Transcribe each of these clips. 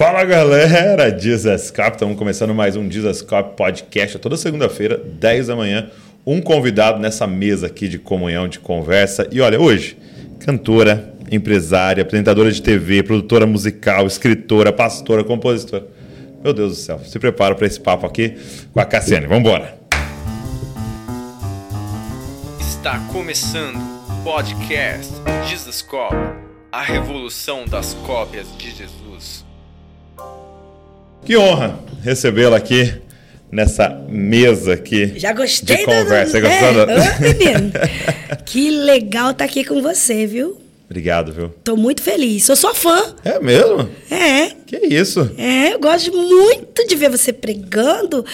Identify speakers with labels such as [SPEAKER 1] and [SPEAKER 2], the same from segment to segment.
[SPEAKER 1] Fala galera, Dizascope, estamos começando mais um Dizascope Podcast. Toda segunda-feira, 10 da manhã, um convidado nessa mesa aqui de comunhão, de conversa. E olha, hoje, cantora, empresária, apresentadora de TV, produtora musical, escritora, pastora, compositora. Meu Deus do céu, se prepara para esse papo aqui com a Cassiane. Vamos embora.
[SPEAKER 2] Está começando o podcast Jesus Cop, a revolução das cópias de Jesus.
[SPEAKER 1] Que honra recebê-la aqui nessa mesa aqui
[SPEAKER 3] Já gostei
[SPEAKER 1] de conversa.
[SPEAKER 3] Da,
[SPEAKER 1] Você gostou? da-
[SPEAKER 3] Ô, que legal estar aqui com você, viu?
[SPEAKER 1] Obrigado, viu?
[SPEAKER 3] Tô muito feliz. Sou sua fã.
[SPEAKER 1] É mesmo?
[SPEAKER 3] É.
[SPEAKER 1] Que isso?
[SPEAKER 3] É, eu gosto muito de ver você pregando.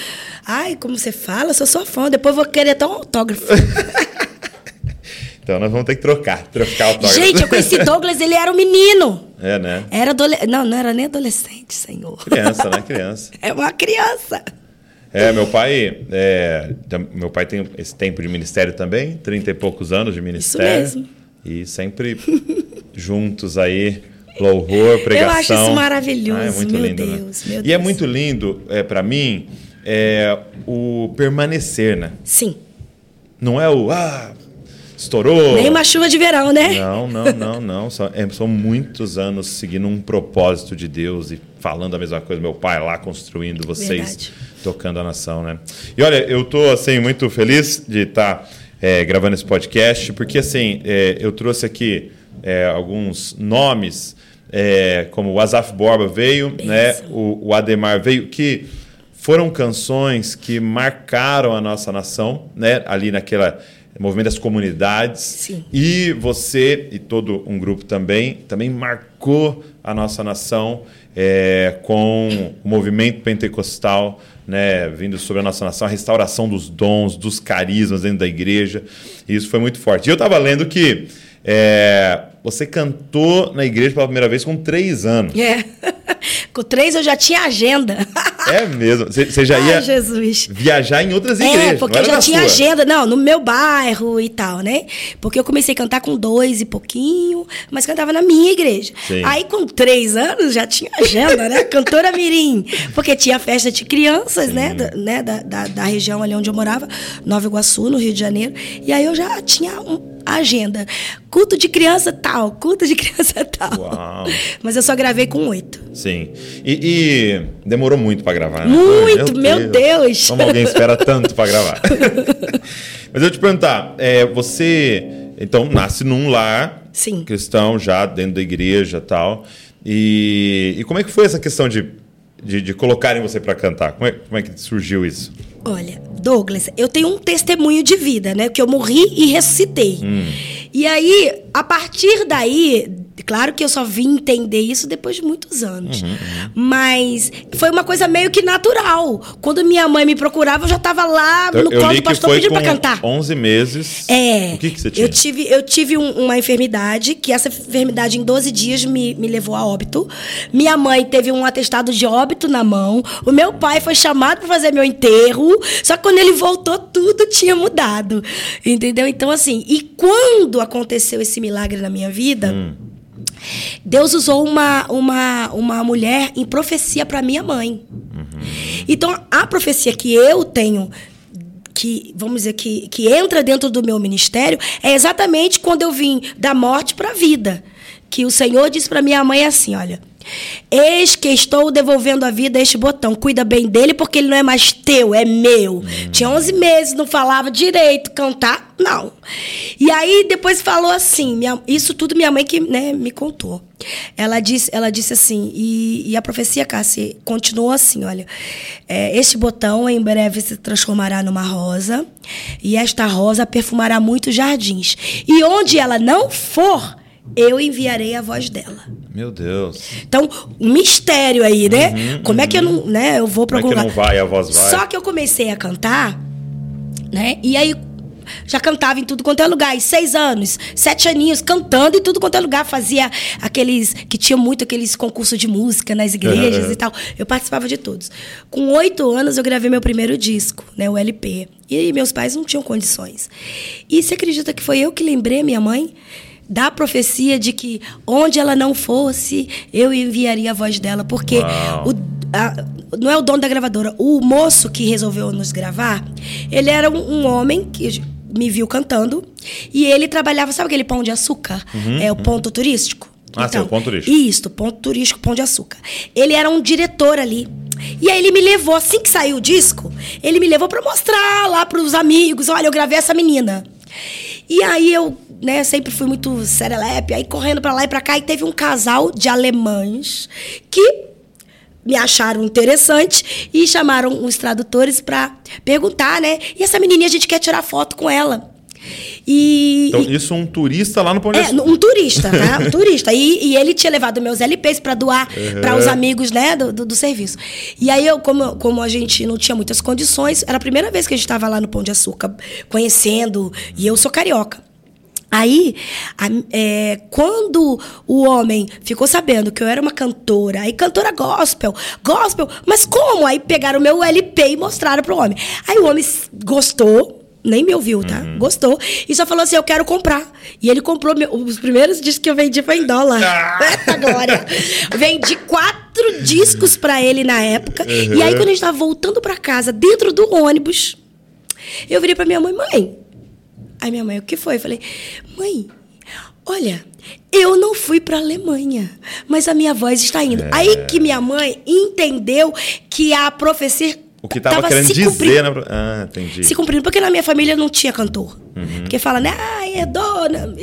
[SPEAKER 3] Ai, como você fala, sou sua fã. Depois vou querer até um autógrafo.
[SPEAKER 1] Então nós vamos ter que trocar, trocar o autógrafo.
[SPEAKER 3] Gente, eu conheci Douglas, ele era um menino.
[SPEAKER 1] É, né?
[SPEAKER 3] Era adolescente. Não, não era nem adolescente, senhor.
[SPEAKER 1] Criança, né? Criança.
[SPEAKER 3] É uma criança.
[SPEAKER 1] É, meu pai, é, meu pai tem esse tempo de ministério também, 30 e poucos anos de ministério.
[SPEAKER 3] mesmo.
[SPEAKER 1] E sempre juntos aí, louvor, pregação.
[SPEAKER 3] acho isso maravilhoso,
[SPEAKER 1] Ah, é muito
[SPEAKER 3] meu
[SPEAKER 1] lindo, né?
[SPEAKER 3] Deus, meu
[SPEAKER 1] E é
[SPEAKER 3] Deus.
[SPEAKER 1] muito lindo, é, para mim, é, o permanecer, né?
[SPEAKER 3] Sim.
[SPEAKER 1] Não é o, ah, estourou.
[SPEAKER 3] Nem uma chuva de verão, né?
[SPEAKER 1] Não, não, não, não. São, é, são muitos anos seguindo um propósito de Deus e falando a mesma coisa. Meu pai lá construindo, vocês
[SPEAKER 3] Verdade.
[SPEAKER 1] tocando a nação, né? E olha, eu tô assim muito feliz de estar gravando esse podcast, porque assim é, eu trouxe aqui é, alguns nomes, é, como o Azaf Borba veio, né? O, o Ademar veio, que foram canções que marcaram a nossa nação, né? Ali naquela movimento das comunidades.
[SPEAKER 3] Sim.
[SPEAKER 1] E você e todo um grupo também, também marcou a nossa nação é, com o movimento pentecostal, né, vindo sobre a nossa nação, a restauração dos dons, dos carismas dentro da igreja. E isso foi muito forte. E eu estava lendo que é, você cantou na igreja pela primeira vez com três anos.
[SPEAKER 3] É. Com três eu já tinha agenda.
[SPEAKER 1] É mesmo. Você já ia
[SPEAKER 3] Ai, Jesus.
[SPEAKER 1] viajar em outras igrejas.
[SPEAKER 3] É, porque eu já tinha
[SPEAKER 1] sua.
[SPEAKER 3] agenda, não, no meu bairro e tal, né? Porque eu comecei a cantar com dois e pouquinho, mas cantava na minha igreja.
[SPEAKER 1] Sim.
[SPEAKER 3] Aí com três anos já tinha agenda, né? Cantora Mirim. Porque tinha festa de crianças, né? Da, né? Da, da, da região ali onde eu morava, Nova Iguaçu, no Rio de Janeiro. E aí eu já tinha um- a agenda. Culto de criança tal, culto de criança tal.
[SPEAKER 1] Uau.
[SPEAKER 3] Mas eu só gravei com oito.
[SPEAKER 1] Sim. E, e demorou muito para gravar, né?
[SPEAKER 3] Muito, meu Deus.
[SPEAKER 1] Como alguém espera tanto para gravar? Mas eu te perguntar, é, você então nasce num lar
[SPEAKER 3] Sim.
[SPEAKER 1] cristão já dentro da igreja tal. E, e como é que foi essa questão de, de, de colocarem você para cantar? Como é, como é que surgiu isso?
[SPEAKER 3] Olha, Douglas, eu tenho um testemunho de vida, né? Que eu morri e ressuscitei. E aí, a partir daí, claro que eu só vim entender isso depois de muitos anos. Mas foi uma coisa meio que natural. Quando minha mãe me procurava, eu já estava lá no
[SPEAKER 1] eu
[SPEAKER 3] colo do
[SPEAKER 1] que
[SPEAKER 3] pastor
[SPEAKER 1] foi
[SPEAKER 3] pedindo pra cantar.
[SPEAKER 1] 11 meses.
[SPEAKER 3] É.
[SPEAKER 1] O que, que você tinha?
[SPEAKER 3] Eu tive, eu tive um- uma enfermidade, que essa enfermidade em 12 dias me, me levou a óbito. Minha mãe teve um atestado de óbito na mão. O meu pai foi chamado para fazer meu enterro. Só que quando ele voltou, tudo tinha mudado. Entendeu? Então, assim, e quando aconteceu esse milagre na minha vida.
[SPEAKER 1] Hum.
[SPEAKER 3] Deus usou uma, uma, uma mulher em profecia para minha mãe. Então, a profecia que eu tenho, que, vamos dizer, que, que entra dentro do meu ministério, é exatamente quando eu vim da morte para a vida. Que o Senhor disse para minha mãe assim: olha. Eis que estou devolvendo a vida a este botão. Cuida bem dele, porque ele não é mais teu, é meu. Tinha 11 meses, não falava direito, cantar, não. E aí depois falou assim: minha- isso tudo minha mãe que né, me contou. Ela disse, ela disse assim, e, e a profecia, Cássia, continuou assim: olha, é, este botão em breve se transformará numa rosa, e esta rosa perfumará muitos jardins. E onde ela não for, eu enviarei a voz dela.
[SPEAKER 1] Meu Deus.
[SPEAKER 3] Então, um mistério aí, né? Como é que eu não, né? Eu vou pra
[SPEAKER 1] Como é
[SPEAKER 3] algum
[SPEAKER 1] que não
[SPEAKER 3] lugar.
[SPEAKER 1] vai, a voz vai?
[SPEAKER 3] Só que eu comecei a cantar, né? E aí já cantava em tudo quanto é lugar, em seis anos, sete aninhos, cantando em tudo quanto é lugar. Fazia aqueles. que tinha muito aqueles concursos de música nas igrejas
[SPEAKER 1] Uhum.
[SPEAKER 3] e tal. Eu participava de todos. Com oito anos, eu gravei meu primeiro disco, né? O LP. E meus pais não tinham condições. E você acredita que foi eu que lembrei a minha mãe? Da profecia de que onde ela não fosse, eu enviaria a voz dela. Porque o, a- não é o dono da gravadora, o moço que resolveu nos gravar, ele era um, um homem que me viu cantando e ele trabalhava, sabe aquele pão de açúcar? é o ponto turístico?
[SPEAKER 1] Uhum, Ah, sim, o ponto turístico.
[SPEAKER 3] Isso, ponto turístico, pão de açúcar. Ele era um diretor ali. E aí ele me levou, assim que saiu o disco, ele me levou pra mostrar lá pros amigos, olha, eu gravei essa menina. E aí eu, né, sempre fui muito serelepe, aí correndo pra lá e pra cá, e teve um casal de alemães que me acharam interessante e chamaram os tradutores pra perguntar, né? E essa menininha a gente quer tirar foto com ela. E,
[SPEAKER 1] Então,
[SPEAKER 3] e-
[SPEAKER 1] isso um turista lá no Pão de
[SPEAKER 3] é,
[SPEAKER 1] Açúcar.
[SPEAKER 3] um turista, tá? Um turista. E, e ele tinha levado meus LPs pra doar para os amigos, né, do, do, do serviço. E aí, eu, como, como a gente não tinha muitas condições, era a primeira vez que a gente estava lá no Pão de Açúcar, conhecendo, e eu sou carioca. Aí, a- é, quando o homem ficou sabendo que eu era uma cantora, aí cantora gospel, gospel, mas como? Aí pegaram o meu LP e mostraram pro homem. Aí o homem gostou, nem me ouviu, tá? Gostou. E só falou assim: eu quero comprar. E ele comprou. meu- os primeiros discos que eu vendi foi em dólar. Eita glória! Vendi quatro discos pra ele na época. E aí, quando a gente tava voltando pra casa, dentro do ônibus, eu virei pra minha mãe, mãe. Aí minha mãe, o que foi? Eu falei, mãe, olha, eu não fui pra Alemanha, mas a minha voz está indo.
[SPEAKER 1] É.
[SPEAKER 3] Aí que minha mãe entendeu que a profecia
[SPEAKER 1] O que tava,
[SPEAKER 3] tava
[SPEAKER 1] querendo dizer,
[SPEAKER 3] cumprindo
[SPEAKER 1] né? Ah, entendi.
[SPEAKER 3] se cumprindo, porque na minha família não tinha cantor.
[SPEAKER 1] Uhum.
[SPEAKER 3] Porque fala, né, ah, é dona.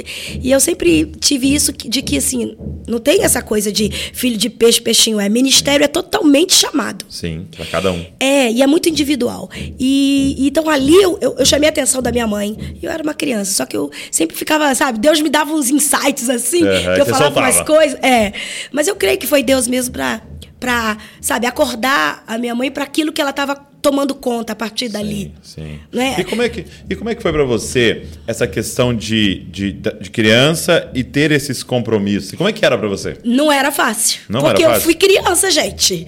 [SPEAKER 3] E eu sempre tive isso de que, assim, não tem essa coisa de filho de peixe, peixinho. É ministério, é totalmente chamado.
[SPEAKER 1] Sim, pra cada um.
[SPEAKER 3] É, e é muito individual. E então ali eu, eu, eu chamei a atenção da minha mãe. Eu era uma criança, só que eu sempre ficava, sabe, Deus me dava uns insights assim, que eu falava
[SPEAKER 1] soltava.
[SPEAKER 3] umas coisas. É. Mas eu creio que foi Deus mesmo pra, pra sabe, acordar a minha mãe para aquilo que ela estava tomando conta a partir dali.
[SPEAKER 1] Sim.
[SPEAKER 3] Né?
[SPEAKER 1] E, como é que, e como é que foi pra você essa questão de, de, de criança e ter esses compromissos? Como é que era pra você?
[SPEAKER 3] Não era fácil.
[SPEAKER 1] Não
[SPEAKER 3] porque
[SPEAKER 1] era
[SPEAKER 3] eu
[SPEAKER 1] fácil?
[SPEAKER 3] fui criança, gente.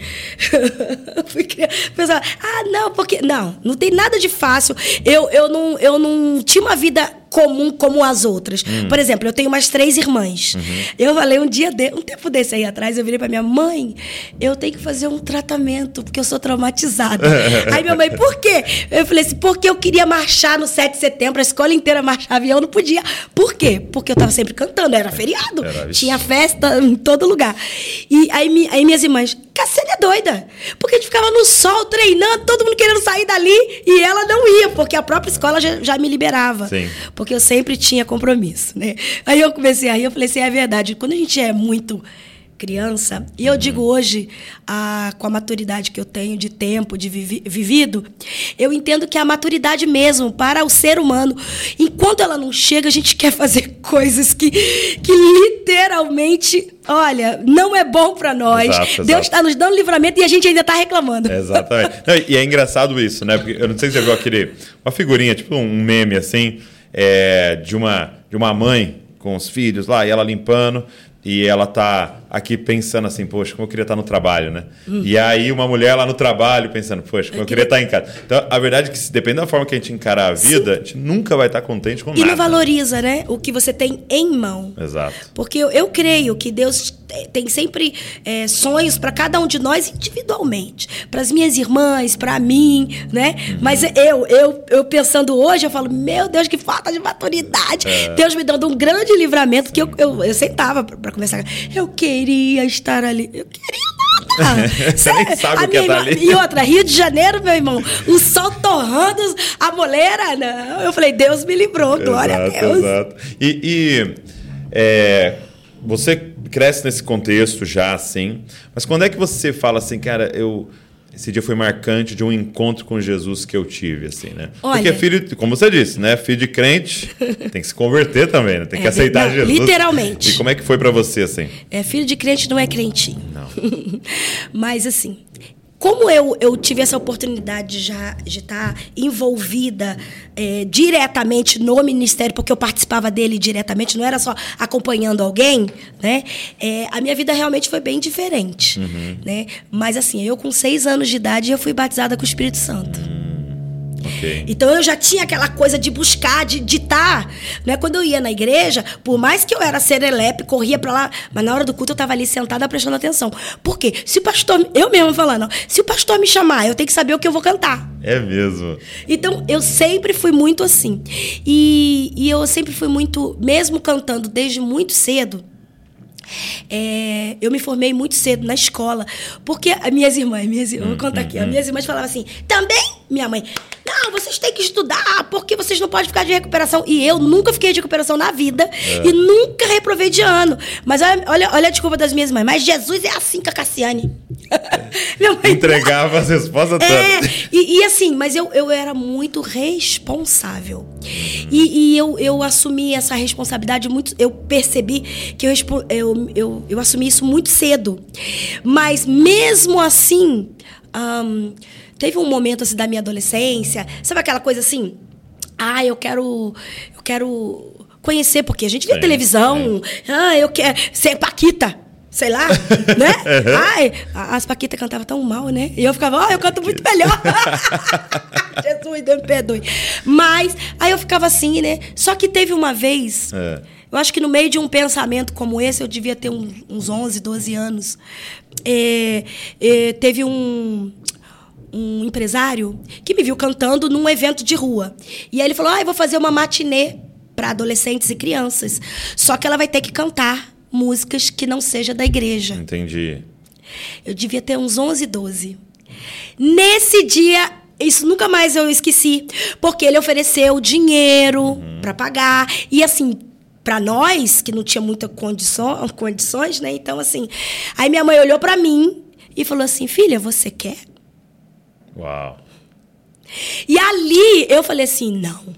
[SPEAKER 3] fui criança. Pessoal, ah, não, porque. Não, não tem nada de fácil. Eu, eu, não, eu não tinha uma vida comum como as outras.
[SPEAKER 1] Hum.
[SPEAKER 3] Por exemplo, eu tenho umas três irmãs.
[SPEAKER 1] Uhum.
[SPEAKER 3] Eu falei um dia, de, um tempo desse aí atrás, eu virei pra minha mãe, eu tenho que fazer um tratamento, porque eu sou traumatizada. aí minha mãe, por quê? Eu falei assim, porque eu queria marchar no 7 de setembro, a escola inteira marchava e eu não podia. Por quê? Porque eu tava sempre cantando, era feriado.
[SPEAKER 1] Era,
[SPEAKER 3] tinha festa em todo lugar. E aí, aí minhas irmãs, Cassiane é doida. Porque a gente ficava no sol treinando, todo mundo querendo sair dali e ela não ia, porque a própria escola já, já me liberava.
[SPEAKER 1] Sim.
[SPEAKER 3] Porque eu sempre tinha compromisso, né? Aí eu comecei a rir, eu falei assim, é verdade. Quando a gente é muito criança, e eu digo hoje, ah, com a maturidade que eu tenho de tempo, de vivi- vivido, eu entendo que a maturidade mesmo, para o ser humano, enquanto ela não chega, a gente quer fazer coisas que, que literalmente, olha, não é bom para nós.
[SPEAKER 1] Exato, exato.
[SPEAKER 3] Deus está nos dando livramento e a gente ainda está reclamando.
[SPEAKER 1] Exatamente. Não, e é engraçado isso, né? Porque eu não sei se você viu aquele. Uma figurinha, tipo um meme assim, é, de, uma, de uma mãe com os filhos lá, e ela limpando, e ela tá aqui pensando assim, poxa, como eu queria estar no trabalho, né?
[SPEAKER 3] Hum.
[SPEAKER 1] E aí uma mulher lá no trabalho pensando, poxa, como eu queria estar em casa. Então, a verdade é que depende da forma que a gente encarar a vida, a gente nunca vai estar contente com
[SPEAKER 3] E
[SPEAKER 1] nada.
[SPEAKER 3] não valoriza, né? O que você tem em mão.
[SPEAKER 1] Exato.
[SPEAKER 3] Porque eu, eu creio que Deus te- tem sempre é, sonhos para cada um de nós individualmente. Para as minhas irmãs, para mim, né? Mas eu, eu, eu pensando hoje, eu falo, meu Deus, que falta de maturidade. Deus me dando um grande livramento que eu, eu, eu sentava para conversar. Eu queria estar ali. Eu queria nada.
[SPEAKER 1] Você nem sabe
[SPEAKER 3] A
[SPEAKER 1] o que é
[SPEAKER 3] minha
[SPEAKER 1] tá
[SPEAKER 3] irmã-. E outra, Rio de Janeiro, meu irmão, o sol torrando, a moleira, não. Eu falei, Deus me livrou, glória a
[SPEAKER 1] Exato,
[SPEAKER 3] Deus.
[SPEAKER 1] exato. E, e, é, você cresce nesse contexto já, assim, mas quando é que você fala assim, cara, eu. Esse dia foi marcante de um encontro com Jesus que eu tive, assim, né?
[SPEAKER 3] Olha-
[SPEAKER 1] Porque filho, como você disse, né? Filho de crente tem que se converter também, né? Tem que
[SPEAKER 3] É,
[SPEAKER 1] aceitar
[SPEAKER 3] não,
[SPEAKER 1] Jesus.
[SPEAKER 3] literalmente.
[SPEAKER 1] E como é que foi pra você, assim?
[SPEAKER 3] É, filho de crente não é crentinho.
[SPEAKER 1] Não.
[SPEAKER 3] Mas assim, como eu, eu tive essa oportunidade já de estar envolvida é, diretamente no ministério, porque eu participava dele diretamente, não era só acompanhando alguém, né? É, a minha vida realmente foi bem diferente, né? Mas assim, eu com seis anos de idade eu fui batizada com o Espírito Santo.
[SPEAKER 1] Ok.
[SPEAKER 3] Então eu já tinha aquela coisa de buscar, de ditar. Né? Quando eu ia na igreja, por mais que eu era serelepe, corria pra lá, mas na hora do culto eu tava ali sentada prestando atenção. Por quê? Se o pastor, eu mesmo falando, se o pastor me chamar, eu tenho que saber o que eu vou cantar.
[SPEAKER 1] É mesmo.
[SPEAKER 3] Então, eu sempre fui muito assim. E, e eu sempre fui muito, mesmo cantando desde muito cedo, é, eu me formei muito cedo na escola. Porque as minhas irmãs, minhas, eu vou contar aqui, as minhas irmãs falavam assim, também, minha mãe, não, vocês têm que estudar, porque vocês não podem ficar de recuperação. E eu nunca fiquei de recuperação na vida e nunca reprovei de ano. Mas olha, olha, olha a desculpa das minhas mães. Mas Jesus é assim com a Cassiane. Mãe
[SPEAKER 1] Entregava as respostas
[SPEAKER 3] é,
[SPEAKER 1] todas.
[SPEAKER 3] e, e assim, mas eu, eu era muito responsável. E, e eu, eu assumi essa responsabilidade muito. Eu percebi que eu, eu, eu, eu assumi isso muito cedo. Mas mesmo assim, ahn, teve um momento assim da minha adolescência, sabe aquela coisa assim? Ah, eu quero. Eu quero conhecer, porque a gente
[SPEAKER 1] Sim,
[SPEAKER 3] televisão. Ah, eu quero ser Paquita. Sei lá, né? Ai, a- as Paquitas cantavam tão mal, né? E eu ficava, ó, eu canto muito melhor. Jesus, Deus me perdoe. Mas, aí eu ficava assim, né? Só que teve uma vez,
[SPEAKER 1] É.
[SPEAKER 3] eu acho que no meio de um pensamento como esse, eu devia ter um- uns 11, 12 anos. É, é, teve um, um empresário que me viu cantando num evento de rua. E aí ele falou: Ah, eu vou fazer uma matinê para adolescentes e crianças. Só que ela vai ter que cantar músicas que não seja da igreja.
[SPEAKER 1] Entendi.
[SPEAKER 3] Eu devia ter uns 11, 12. Nesse dia, isso nunca mais eu esqueci, porque ele ofereceu dinheiro pra pagar e assim, pra nós que não tinha muita condição, condições, né? Então assim, aí minha mãe olhou pra mim e falou assim: "Filha, você quer?"
[SPEAKER 1] Uau.
[SPEAKER 3] E ali eu falei assim: "Não.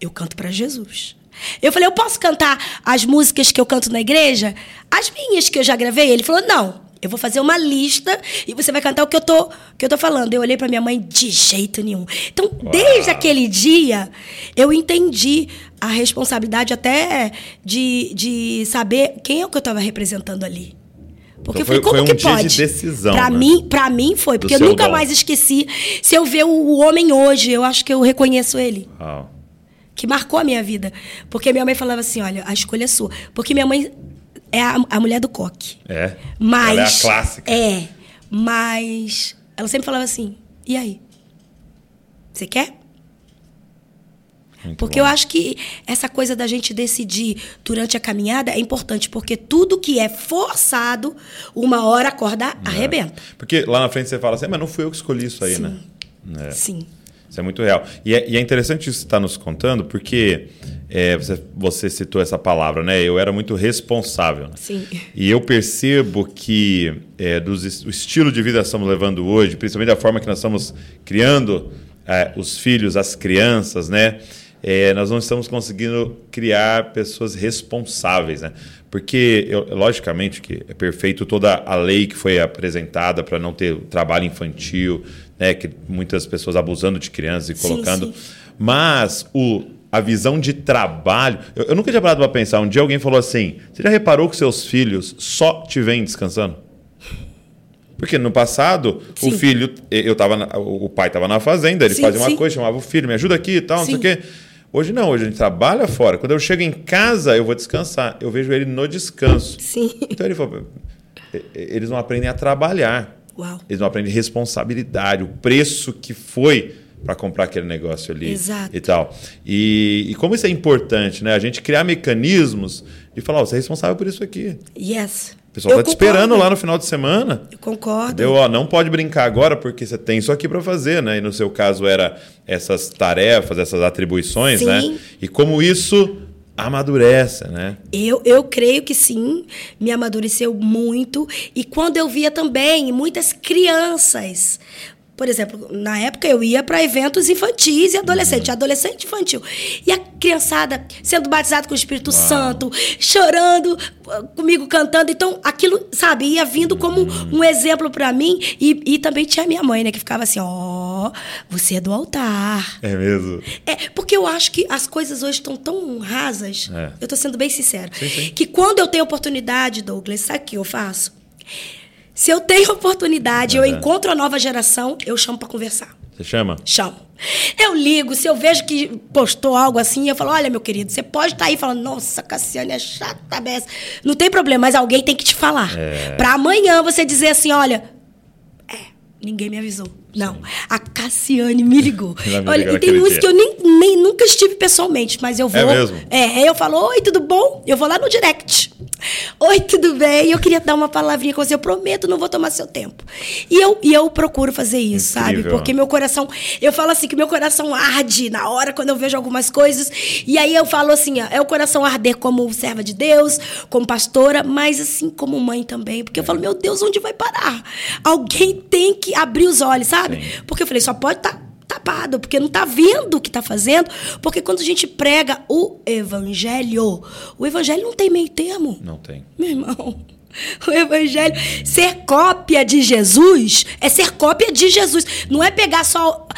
[SPEAKER 3] Eu canto pra Jesus." Eu falei: "Eu posso cantar as músicas que eu canto na igreja? As minhas que eu já gravei?" Ele falou: "Não. Eu vou fazer uma lista e você vai cantar o que eu tô, que eu tô falando." Eu olhei pra minha mãe de jeito nenhum. Então, desde aquele dia, eu entendi a responsabilidade até de, de saber quem é o que eu estava representando ali. Porque
[SPEAKER 1] Então foi-
[SPEAKER 3] como
[SPEAKER 1] foi um
[SPEAKER 3] que
[SPEAKER 1] dia de
[SPEAKER 3] pode?
[SPEAKER 1] decisão,
[SPEAKER 3] Pra
[SPEAKER 1] né?
[SPEAKER 3] mim, para mim foi, porque eu nunca
[SPEAKER 1] dom.
[SPEAKER 3] mais esqueci. Se eu ver o, homem hoje, eu acho que eu reconheço ele
[SPEAKER 1] Uau.
[SPEAKER 3] que marcou a minha vida. Porque minha mãe falava assim: olha, a escolha é sua. Porque minha mãe é a, a mulher do coque.
[SPEAKER 1] É.
[SPEAKER 3] Mas.
[SPEAKER 1] Ela é a clássica.
[SPEAKER 3] É. Mas. Ela sempre falava assim: e aí? Você quer?
[SPEAKER 1] Muito
[SPEAKER 3] Porque
[SPEAKER 1] bom.
[SPEAKER 3] eu acho que essa coisa da gente decidir durante a caminhada é importante, porque tudo que é forçado, uma hora a corda arrebenta.
[SPEAKER 1] Porque lá na frente você fala assim, mas não fui eu que escolhi isso aí,
[SPEAKER 3] Sim.
[SPEAKER 1] né? É.
[SPEAKER 3] Sim.
[SPEAKER 1] Isso é muito real. E é, e é interessante isso que você está nos contando, porque é, você, você citou essa palavra, né? Eu era muito responsável. né?
[SPEAKER 3] Sim.
[SPEAKER 1] E eu percebo que é, dos, o estilo de vida que estamos levando hoje, principalmente da forma que nós estamos criando é, os filhos, as crianças, né? É, nós não estamos conseguindo criar pessoas responsáveis, né? Porque, eu- logicamente, que é perfeito toda a lei que foi apresentada para não ter trabalho infantil, né? Que muitas pessoas abusando de crianças e
[SPEAKER 3] Sim,
[SPEAKER 1] colocando.
[SPEAKER 3] sim.
[SPEAKER 1] Mas o, a visão de trabalho. Eu, eu nunca tinha parado para pensar. Um dia alguém falou assim: Você já reparou que seus filhos só te vêm descansando? Porque no passado, o
[SPEAKER 3] Sim.
[SPEAKER 1] filho, eu tava na- o o pai estava na fazenda, ele
[SPEAKER 3] Sim,
[SPEAKER 1] fazia uma
[SPEAKER 3] sim.
[SPEAKER 1] coisa, chamava o filho, me ajuda aqui e tal, não sei o
[SPEAKER 3] Sim.
[SPEAKER 1] quê. Hoje não, hoje a gente trabalha fora. Quando eu chego em casa, eu vou descansar. Eu vejo ele no descanso.
[SPEAKER 3] Sim.
[SPEAKER 1] Então ele falou: "E- e- eles não aprendem a trabalhar.
[SPEAKER 3] Uau.
[SPEAKER 1] Eles não aprendem responsabilidade, o preço que foi para comprar aquele negócio ali
[SPEAKER 3] Exato.
[SPEAKER 1] e tal. E, e como isso é importante, né? A gente criar mecanismos de falar, ó, você é responsável por isso aqui.
[SPEAKER 3] Yes.
[SPEAKER 1] O pessoal
[SPEAKER 3] Eu
[SPEAKER 1] tá te esperando lá no final de semana.
[SPEAKER 3] Eu concordo.
[SPEAKER 1] Entendeu? Ó, não pode brincar agora porque você tem isso aqui para fazer, né? E no seu caso era essas tarefas, essas atribuições,
[SPEAKER 3] Sim.
[SPEAKER 1] né? E como isso amadurece, né?
[SPEAKER 3] Eu, eu creio que sim, me amadureceu muito. E quando eu via também muitas crianças. Por exemplo, na época eu ia para eventos infantis e adolescentes, adolescente infantil. E a criançada sendo batizada com o Espírito Santo, chorando comigo cantando. Então, aquilo, sabe, ia vindo como um exemplo para mim. E, e também tinha a minha mãe, né, que ficava assim: ó, você é do altar.
[SPEAKER 1] É mesmo.
[SPEAKER 3] É, porque eu acho que as coisas hoje estão tão rasas.
[SPEAKER 1] É.
[SPEAKER 3] Eu tô sendo bem sincera.
[SPEAKER 1] Sim, sim.
[SPEAKER 3] Que quando eu tenho oportunidade, Douglas, sabe o que eu faço? Se eu tenho oportunidade, eu
[SPEAKER 1] Aham.
[SPEAKER 3] encontro a nova geração, eu chamo para conversar.
[SPEAKER 1] Você chama?
[SPEAKER 3] Chamo. Eu ligo, se eu vejo que postou algo assim, eu falo: olha, meu querido, você pode estar aí falando, nossa, Cassiane é chata beça. Não tem problema, mas alguém tem que te falar. É. Pra amanhã você dizer assim: olha, é, ninguém me avisou. Não, a Cassiane me ligou. Olha, e tem uns dia. que eu nem, nem nunca estive pessoalmente, mas eu vou.
[SPEAKER 1] É mesmo?
[SPEAKER 3] É, eu falo, oi, tudo bom? Eu vou lá no direct. Oi, tudo bem? Eu queria dar uma palavrinha com você. Eu prometo, não vou tomar seu tempo. E eu, e eu procuro fazer isso, Incrível. sabe? Porque meu coração. Eu falo assim que meu coração arde na hora quando eu vejo algumas coisas. E aí eu falo assim: ó, é o coração arder como serva de Deus, como pastora, mas assim como mãe também. Porque eu falo, meu Deus, onde vai parar? Alguém tem que abrir os olhos, sabe? Sim. Porque eu falei, só pode estar. Tá tapado, porque não está vendo o que está fazendo. Porque quando a gente prega o evangelho, o evangelho não tem meio termo.
[SPEAKER 1] Não tem.
[SPEAKER 3] Meu irmão. O evangelho, ser cópia de Jesus é ser cópia de Jesus. Não é pegar só.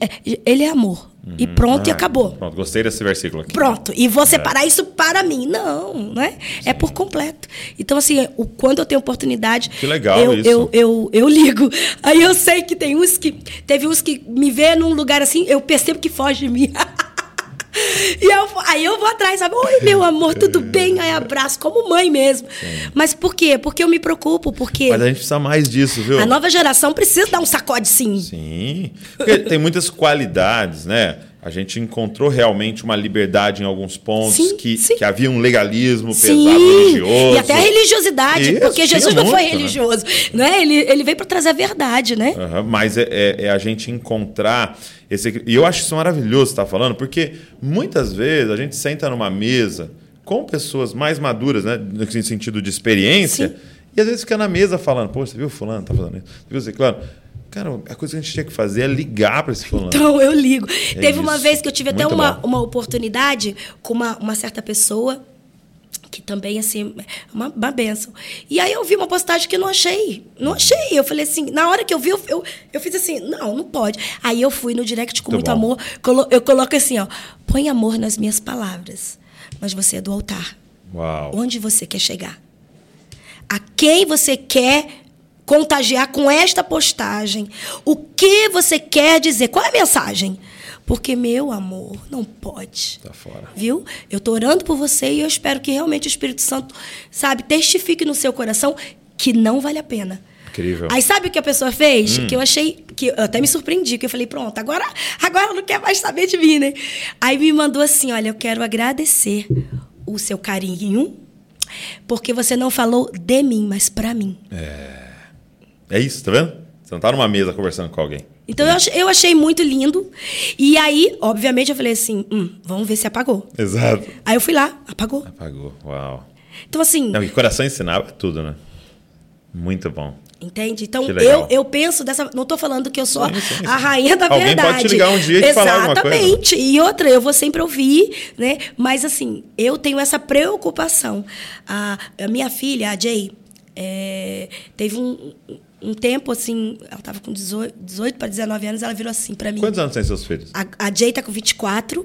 [SPEAKER 3] É, ele é amor. Uhum. E pronto, ah, e acabou.
[SPEAKER 1] Pronto, gostei desse versículo aqui.
[SPEAKER 3] Pronto. E vou separar é. isso para mim. Não, né? É por completo. Então, assim, o, quando eu tenho oportunidade.
[SPEAKER 1] Que legal
[SPEAKER 3] eu,
[SPEAKER 1] isso.
[SPEAKER 3] Eu, eu, eu, ligo. Aí eu sei que tem uns que. Teve uns que me vê num lugar assim, eu percebo que foge de mim. E eu, aí eu vou atrás, sabe? Oi, meu amor, tudo bem? Aí abraço, como mãe mesmo. Sim. Mas por quê? Porque eu me preocupo, porque...
[SPEAKER 1] Mas a gente precisa mais disso, viu?
[SPEAKER 3] A nova geração precisa dar um sacode, sim.
[SPEAKER 1] Sim. Porque tem muitas qualidades, né? A gente encontrou realmente uma liberdade em alguns pontos, sim, que, sim. que havia um legalismo sim. pesado religioso.
[SPEAKER 3] E até a religiosidade, Isso, porque Jesus não muito, foi religioso. Né? né? Ele, ele veio para trazer a verdade, né?
[SPEAKER 1] Uhum, mas é, é, é, a gente encontrar esse. E eu acho isso maravilhoso estar tá falando, porque muitas vezes a gente senta numa mesa com pessoas mais maduras, né? No sentido de experiência, e às vezes fica na mesa falando, pô, você viu fulano, tá falando isso? Você viu claro. Cara, a coisa que a gente tinha que fazer é ligar para esse fulano.
[SPEAKER 3] Então, eu ligo. É Teve isso. uma vez que eu tive Muito até uma, uma oportunidade com uma, uma certa pessoa que também, assim, uma, uma benção. E aí eu vi uma postagem que eu não achei. Não achei. Eu falei assim, na hora que eu vi, eu, eu, eu fiz assim, não, não pode. Aí eu fui no direct com muito, muito amor. Colo, eu coloco assim, ó, põe amor nas minhas palavras. Mas você é do altar.
[SPEAKER 1] Uau.
[SPEAKER 3] Onde você quer chegar? A quem você quer contagiar com esta postagem. O que você quer dizer? Qual é a mensagem? Porque, meu amor, não pode.
[SPEAKER 1] Tá fora.
[SPEAKER 3] Viu? Eu tô orando por você e eu espero que realmente o Espírito Santo, sabe, testifique no seu coração que não vale a pena.
[SPEAKER 1] Incrível.
[SPEAKER 3] Aí sabe o que a pessoa fez? Hum. Que eu achei, que eu até me surpreendi, que eu falei, pronto, agora, agora não quer mais saber de mim, né? Aí me mandou assim, olha, eu quero agradecer o seu carinho, porque você não falou de mim, mas para mim.
[SPEAKER 1] É. É isso, tá vendo? Você não tá numa mesa conversando com alguém.
[SPEAKER 3] Então eu achei, eu achei muito lindo. E aí, obviamente, eu falei assim: hum, vamos ver se apagou.
[SPEAKER 1] Exato.
[SPEAKER 3] Aí eu fui lá, apagou.
[SPEAKER 1] Apagou, uau.
[SPEAKER 3] Então, assim.
[SPEAKER 1] Não, e coração ensinava tudo, né? Muito bom.
[SPEAKER 3] Entende? Então, eu, eu penso dessa. Não estou falando que eu sou sim, sim, sim. a rainha da
[SPEAKER 1] Alguém
[SPEAKER 3] verdade.
[SPEAKER 1] pode te ligar um dia e
[SPEAKER 3] Exatamente.
[SPEAKER 1] falar alguma coisa.
[SPEAKER 3] Exatamente. E outra, eu vou sempre ouvir, né? Mas, assim, eu tenho essa preocupação. A, a minha filha, a Jay, é, teve um, um tempo, assim, ela estava com 18, 18 para 19 anos, ela virou assim para mim.
[SPEAKER 1] Quantos anos tem seus filhos?
[SPEAKER 3] A, a Jay tá com 24,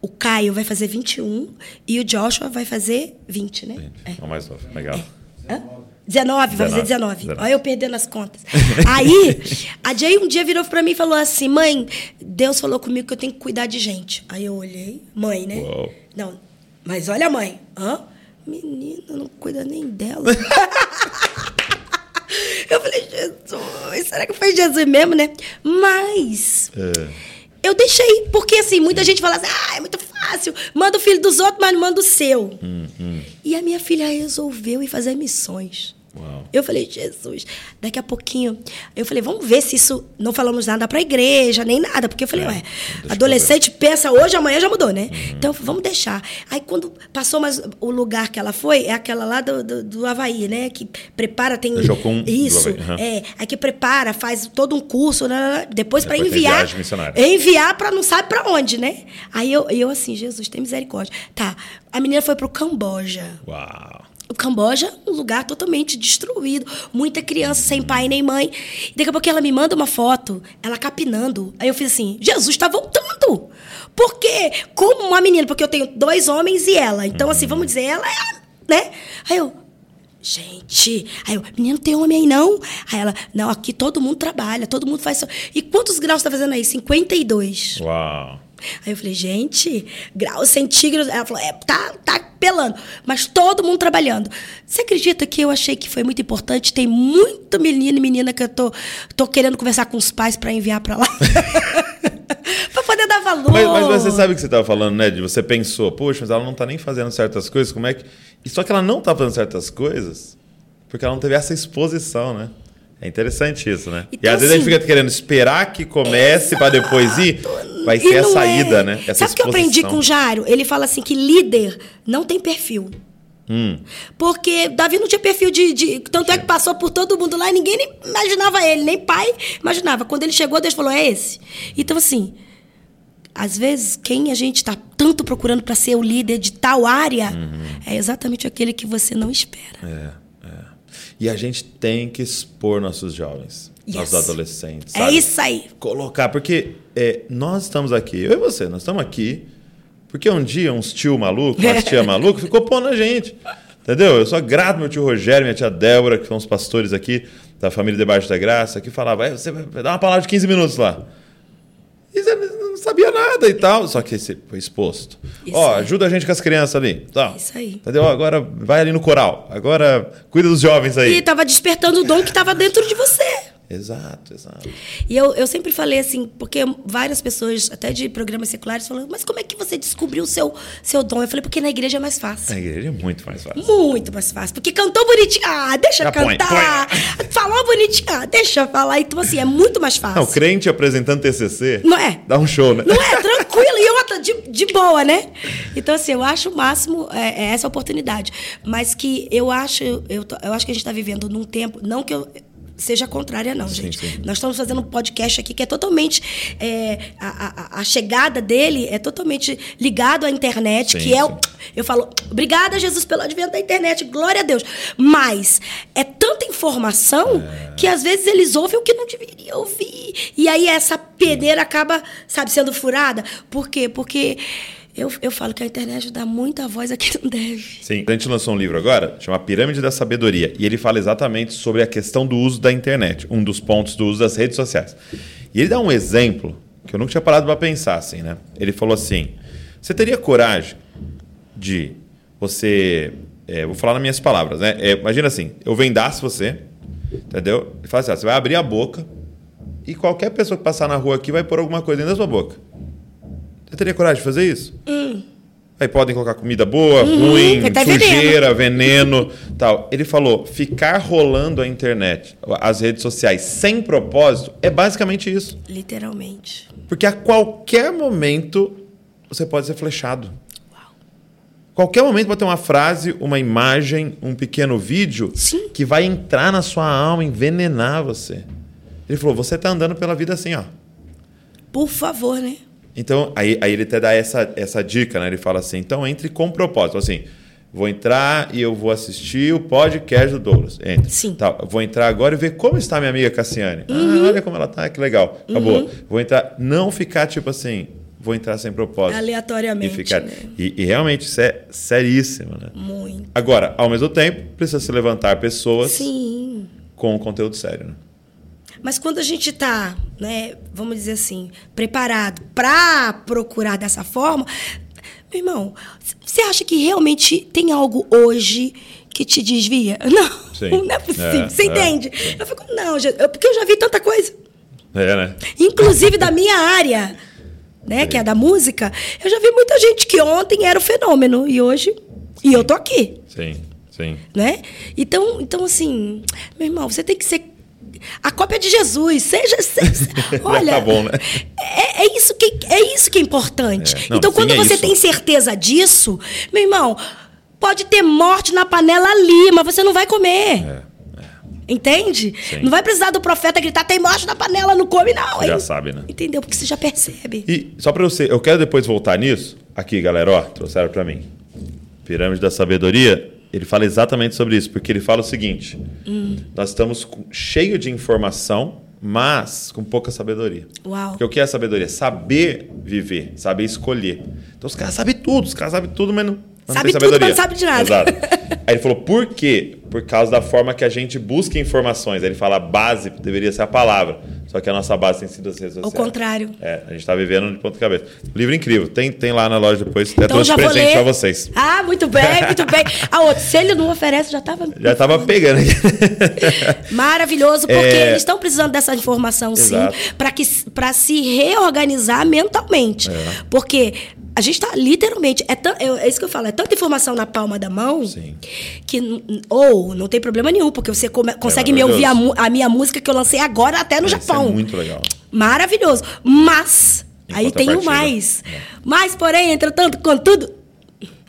[SPEAKER 3] o Caio vai fazer 21 e o Joshua vai fazer 20, né? 20.
[SPEAKER 1] É. O mais novo, legal.
[SPEAKER 3] É. Hã? 19, vai fazer 19. 19. Olha eu perdendo as contas. Aí, a Jay um dia virou para mim e falou assim: mãe, Deus falou comigo que eu tenho que cuidar de gente. Aí eu olhei, mãe, né?
[SPEAKER 1] Uou.
[SPEAKER 3] Não, mas olha a mãe. Hã? Menina, não cuida nem dela. Eu falei, Jesus, será que foi Jesus mesmo, né? Mas. É. Eu deixei, porque assim, muita gente fala assim, ah, é muito fácil, manda o filho dos outros, mas não manda o seu.
[SPEAKER 1] Hum, hum.
[SPEAKER 3] E a minha filha resolveu ir fazer missões.
[SPEAKER 1] Uau.
[SPEAKER 3] Eu falei, Jesus, daqui a pouquinho. Eu falei, vamos ver se isso. Não falamos nada para a igreja, nem nada. Porque eu falei, é, ué, adolescente pensa hoje, amanhã já mudou, né? Uhum. Então, vamos deixar. Aí, quando passou mais o lugar que ela foi, é aquela lá do, do, do Havaí, né? Que prepara, tem.
[SPEAKER 1] Jocum
[SPEAKER 3] isso.
[SPEAKER 1] Uhum.
[SPEAKER 3] É, aí que prepara, faz todo um curso, né depois para enviar. Enviar para não sabe para onde, né? Aí eu, eu, assim, Jesus, tem misericórdia. Tá. A menina foi pro Camboja.
[SPEAKER 1] Uau.
[SPEAKER 3] O Camboja, um lugar totalmente destruído, muita criança sem pai nem mãe. Daqui a pouco ela me manda uma foto, ela capinando. Aí eu fiz assim: Jesus está voltando! Por quê? Como uma menina, porque eu tenho dois homens e ela. Então, assim, vamos dizer, ela é. Né? Aí eu. Gente, aí eu, menino, tem homem aí não? Aí ela, não, aqui todo mundo trabalha, todo mundo faz. E quantos graus tá fazendo aí? 52.
[SPEAKER 1] Uau.
[SPEAKER 3] Aí eu falei, gente, graus centígrados. Ela falou, é, tá, tá pelando. Mas todo mundo trabalhando. Você acredita que eu achei que foi muito importante? Tem muito menino e menina que eu tô, tô querendo conversar com os pais para enviar para lá. pra poder dar valor.
[SPEAKER 1] Mas, mas você sabe o que você estava falando, né? De você pensou, poxa, mas ela não tá nem fazendo certas coisas, como é que. E só que ela não tá fazendo certas coisas porque ela não teve essa exposição, né? É interessante isso, né?
[SPEAKER 3] Então,
[SPEAKER 1] e às vezes a gente
[SPEAKER 3] assim,
[SPEAKER 1] fica querendo esperar que comece para depois ir. Vai ser a
[SPEAKER 3] não
[SPEAKER 1] saída,
[SPEAKER 3] é.
[SPEAKER 1] né? Essa
[SPEAKER 3] Sabe o que eu aprendi com o Jário? Ele fala assim que líder não tem perfil.
[SPEAKER 1] Hum.
[SPEAKER 3] Porque Davi não tinha perfil de, de- Tanto é que passou por todo mundo lá e ninguém nem imaginava ele, nem pai imaginava. Quando ele chegou, Deus falou: é esse. Então, assim, às vezes, quem a gente está tanto procurando para ser o líder de tal área
[SPEAKER 1] Uhum.
[SPEAKER 3] é exatamente aquele que você não espera.
[SPEAKER 1] É, é. E a gente tem que expor nossos jovens,
[SPEAKER 3] Yes.
[SPEAKER 1] nossos adolescentes.
[SPEAKER 3] É
[SPEAKER 1] sabe?
[SPEAKER 3] isso aí.
[SPEAKER 1] Colocar, porque é, nós estamos aqui, eu e você, nós estamos aqui porque um dia uns tio maluco, umas tia maluco, ficou pondo a gente. Entendeu? Eu sou grato meu tio Rogério, minha tia Débora, que são os pastores aqui da família Debaixo da Graça, que falava, "É, você vai dar uma palavra de 15 minutos lá. E você sabia nada e tal. Só que você foi exposto.
[SPEAKER 3] Isso
[SPEAKER 1] Ó,
[SPEAKER 3] aí.
[SPEAKER 1] ajuda a gente com as crianças ali. Tal.
[SPEAKER 3] Isso aí.
[SPEAKER 1] Entendeu? Agora vai ali no coral. Agora cuida dos jovens aí.
[SPEAKER 3] E estava despertando o dom que estava dentro de você.
[SPEAKER 1] Exato, exato.
[SPEAKER 3] E eu, eu sempre falei assim, porque várias pessoas, até de programas seculares, falam, mas como é que você descobriu o seu, seu dom? Eu falei, porque na igreja é mais fácil.
[SPEAKER 1] A igreja é muito mais fácil.
[SPEAKER 3] Muito mais fácil. Porque cantou bonitinho. Ah, deixa
[SPEAKER 1] Já põe,
[SPEAKER 3] cantar. Falou bonitinho. Ah, deixa falar. Então, assim, é muito mais fácil.
[SPEAKER 1] Não, crente apresentando TCC.
[SPEAKER 3] Não é?
[SPEAKER 1] Dá um show, né?
[SPEAKER 3] Não é? Tranquilo. E outra, de, de boa, né? Então, assim, eu acho o máximo é, é essa oportunidade. Mas que eu acho, eu, eu acho que a gente está vivendo num tempo. Não que eu seja contrária, não, gente.
[SPEAKER 1] sim.
[SPEAKER 3] Nós estamos fazendo um podcast aqui que é totalmente. é, a, a- a chegada dele é totalmente ligado à internet,
[SPEAKER 1] Sim,
[SPEAKER 3] que é o. Eu falo, obrigada, Jesus, pelo advento da internet, glória a Deus. Mas é tanta informação
[SPEAKER 1] É.
[SPEAKER 3] que às vezes eles ouvem o que não deveriam ouvir. E aí essa peneira acaba, sabe, sendo furada. Por quê? Porque eu, eu falo que a internet dá muita voz a quem não deve.
[SPEAKER 1] Sim. A gente lançou um livro agora, chama Pirâmide da Sabedoria, e ele fala exatamente sobre a questão do uso da internet, um dos pontos do uso das redes sociais. E ele dá um exemplo que eu nunca tinha parado para pensar assim, né? Ele falou assim: você teria coragem de você. é, vou falar nas minhas palavras, né? É, imagina assim: eu vendasse você, entendeu? E fala assim: ó, você vai abrir a boca e qualquer pessoa que passar na rua aqui vai pôr alguma coisa dentro da sua boca. Você teria coragem de fazer isso? Aí podem colocar comida boa, ruim,
[SPEAKER 3] vai tá
[SPEAKER 1] sujeira, veneno, tal. Ele falou: ficar rolando a internet, as redes sociais sem propósito é basicamente isso.
[SPEAKER 3] Literalmente.
[SPEAKER 1] Porque a qualquer momento você pode ser flechado. Qualquer momento pode ter uma frase, uma imagem, um pequeno vídeo
[SPEAKER 3] Sim.
[SPEAKER 1] que vai entrar na sua alma, envenenar você. Ele falou: você está andando pela vida assim, ó.
[SPEAKER 3] Por favor, né?
[SPEAKER 1] Então, aí, aí ele até dá essa, essa dica, né? Ele fala assim: então entre com propósito. Assim, vou entrar e eu vou assistir o podcast do Douglas. Entre.
[SPEAKER 3] Sim. Uhum.
[SPEAKER 1] Tá, vou entrar agora e ver como está minha amiga Cassiane. Ah, olha como ela tá, que legal. Acabou. Vou entrar. Não ficar tipo assim, vou entrar sem propósito.
[SPEAKER 3] Aleatoriamente,
[SPEAKER 1] E, ficar,
[SPEAKER 3] né?
[SPEAKER 1] e, e realmente isso é seríssimo, né?
[SPEAKER 3] Muito.
[SPEAKER 1] Agora, ao mesmo tempo, precisa se levantar pessoas
[SPEAKER 3] Sim.
[SPEAKER 1] com conteúdo sério, né?
[SPEAKER 3] Mas quando a gente está, né, vamos dizer assim, preparado para procurar dessa forma, meu irmão, você acha que realmente tem algo hoje que te desvia? Não,
[SPEAKER 1] Sim.
[SPEAKER 3] não é possível.
[SPEAKER 1] É,
[SPEAKER 3] você
[SPEAKER 1] é.
[SPEAKER 3] entende? Eu fico, não, eu- porque eu já vi tanta coisa.
[SPEAKER 1] É, né?
[SPEAKER 3] Inclusive da minha área, né, que é da música, eu já vi muita gente que ontem era o fenômeno e hoje e eu tô aqui
[SPEAKER 1] Sim, sim.
[SPEAKER 3] né? Então, então assim, meu irmão, você tem que ser a cópia de Jesus. Seja, seja olha,
[SPEAKER 1] tá bom, né?
[SPEAKER 3] É, é isso que é isso que é importante.
[SPEAKER 1] É. Não,
[SPEAKER 3] então,
[SPEAKER 1] sim,
[SPEAKER 3] quando
[SPEAKER 1] é
[SPEAKER 3] você
[SPEAKER 1] isso.
[SPEAKER 3] tem certeza disso, meu irmão, pode ter morte na panela ali, mas você não vai comer.
[SPEAKER 1] É,
[SPEAKER 3] Entende?
[SPEAKER 1] Sim.
[SPEAKER 3] Não vai precisar do profeta gritar, tem morte na panela, não come, não.
[SPEAKER 1] Você já sabe, né?
[SPEAKER 3] Entendeu? Porque você já percebe.
[SPEAKER 1] E só para você, eu quero depois voltar nisso. Aqui, galera, ó, trouxeram para mim. Pirâmide da Sabedoria, ele fala exatamente sobre isso, porque ele fala o seguinte: nós estamos cheio de informação, mas com pouca sabedoria.
[SPEAKER 3] Uau.
[SPEAKER 1] Porque o que é sabedoria? Saber viver, saber escolher. Então os caras sabem tudo, os caras sabem tudo, mas não, mas não
[SPEAKER 3] Sabe
[SPEAKER 1] tem
[SPEAKER 3] tudo,
[SPEAKER 1] sabedoria.
[SPEAKER 3] mas não sabe de nada.
[SPEAKER 1] Exato. Aí ele falou, por quê? Por causa da forma que a gente busca informações. Aí ele fala, base deveria ser a palavra. Só que a nossa base tem sido as redes sociais.
[SPEAKER 3] O contrário.
[SPEAKER 1] É, a gente está vivendo de ponta cabeça. Livro incrível. Tem, tem lá na loja depois. Até
[SPEAKER 3] Então
[SPEAKER 1] trouxe presente para vocês.
[SPEAKER 3] Ah, muito bem, muito bem. A outra, se ele não oferece, já estava.
[SPEAKER 1] Já estava pegando aqui.
[SPEAKER 3] Maravilhoso, porque
[SPEAKER 1] É.
[SPEAKER 3] eles estão precisando dessa informação,
[SPEAKER 1] Exato.
[SPEAKER 3] sim, para se reorganizar mentalmente.
[SPEAKER 1] É.
[SPEAKER 3] Porque a gente está literalmente. É, tan- é isso que eu falo, é tanta informação na palma da mão
[SPEAKER 1] Sim.
[SPEAKER 3] que. Ou não tem problema nenhum, porque você come- consegue me ouvir a, a minha música que eu lancei agora até no
[SPEAKER 1] Isso
[SPEAKER 3] Japão.
[SPEAKER 1] é muito legal.
[SPEAKER 3] Maravilhoso. Mas.
[SPEAKER 1] Em
[SPEAKER 3] Aí tem o
[SPEAKER 1] contrapartida,
[SPEAKER 3] mais. Mas, porém, entretanto, contudo,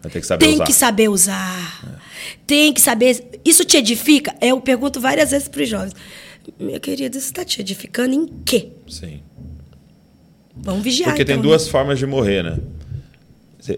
[SPEAKER 1] Vai ter que saber
[SPEAKER 3] tem
[SPEAKER 1] usar.
[SPEAKER 3] que saber usar. Tem que saber. Isso te edifica? Eu pergunto várias vezes para os jovens. Minha querida, isso está te edificando em quê?
[SPEAKER 1] Sim.
[SPEAKER 3] Vamos vigiar.
[SPEAKER 1] Porque tem
[SPEAKER 3] então,
[SPEAKER 1] duas formas de morrer, né?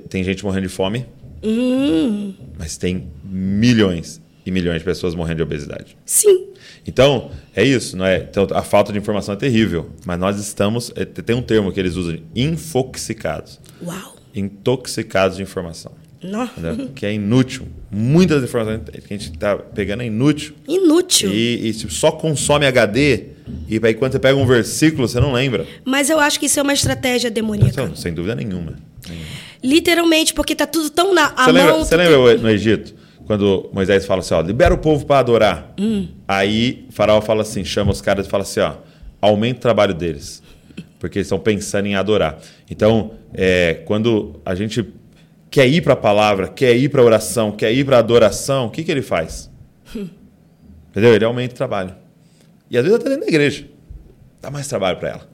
[SPEAKER 1] Tem gente morrendo de fome,
[SPEAKER 3] Hum,
[SPEAKER 1] mas tem milhões e milhões de pessoas morrendo de obesidade.
[SPEAKER 3] sim.
[SPEAKER 1] Então, é isso, não é? Então, a falta de informação é terrível, mas nós estamos. é, Tem um termo que eles usam, infoxicados.
[SPEAKER 3] Uau.
[SPEAKER 1] Intoxicados de informação. Entendeu? Que é inútil. Muitas informações que a gente está pegando é inútil.
[SPEAKER 3] Inútil.
[SPEAKER 1] E, e só consome HD, e aí quando você pega um versículo, você não lembra.
[SPEAKER 3] Mas eu acho que isso é uma estratégia demoníaca.
[SPEAKER 1] Então, sem dúvida nenhuma.
[SPEAKER 3] Literalmente, porque tá tudo tão na
[SPEAKER 1] lembra,
[SPEAKER 3] mão.
[SPEAKER 1] você lembra no Egito? Quando Moisés fala assim, ó, libera o povo para adorar.
[SPEAKER 3] Hum.
[SPEAKER 1] Aí Faraó fala assim, chama os caras e fala assim, ó, aumenta o trabalho deles. Porque eles estão pensando em adorar. Então, é, quando a gente quer ir para a palavra, quer ir para a oração, quer ir para a adoração, o que, que ele faz? Entendeu? Ele aumenta o trabalho. E às vezes até dentro da igreja. Dá mais trabalho para ela.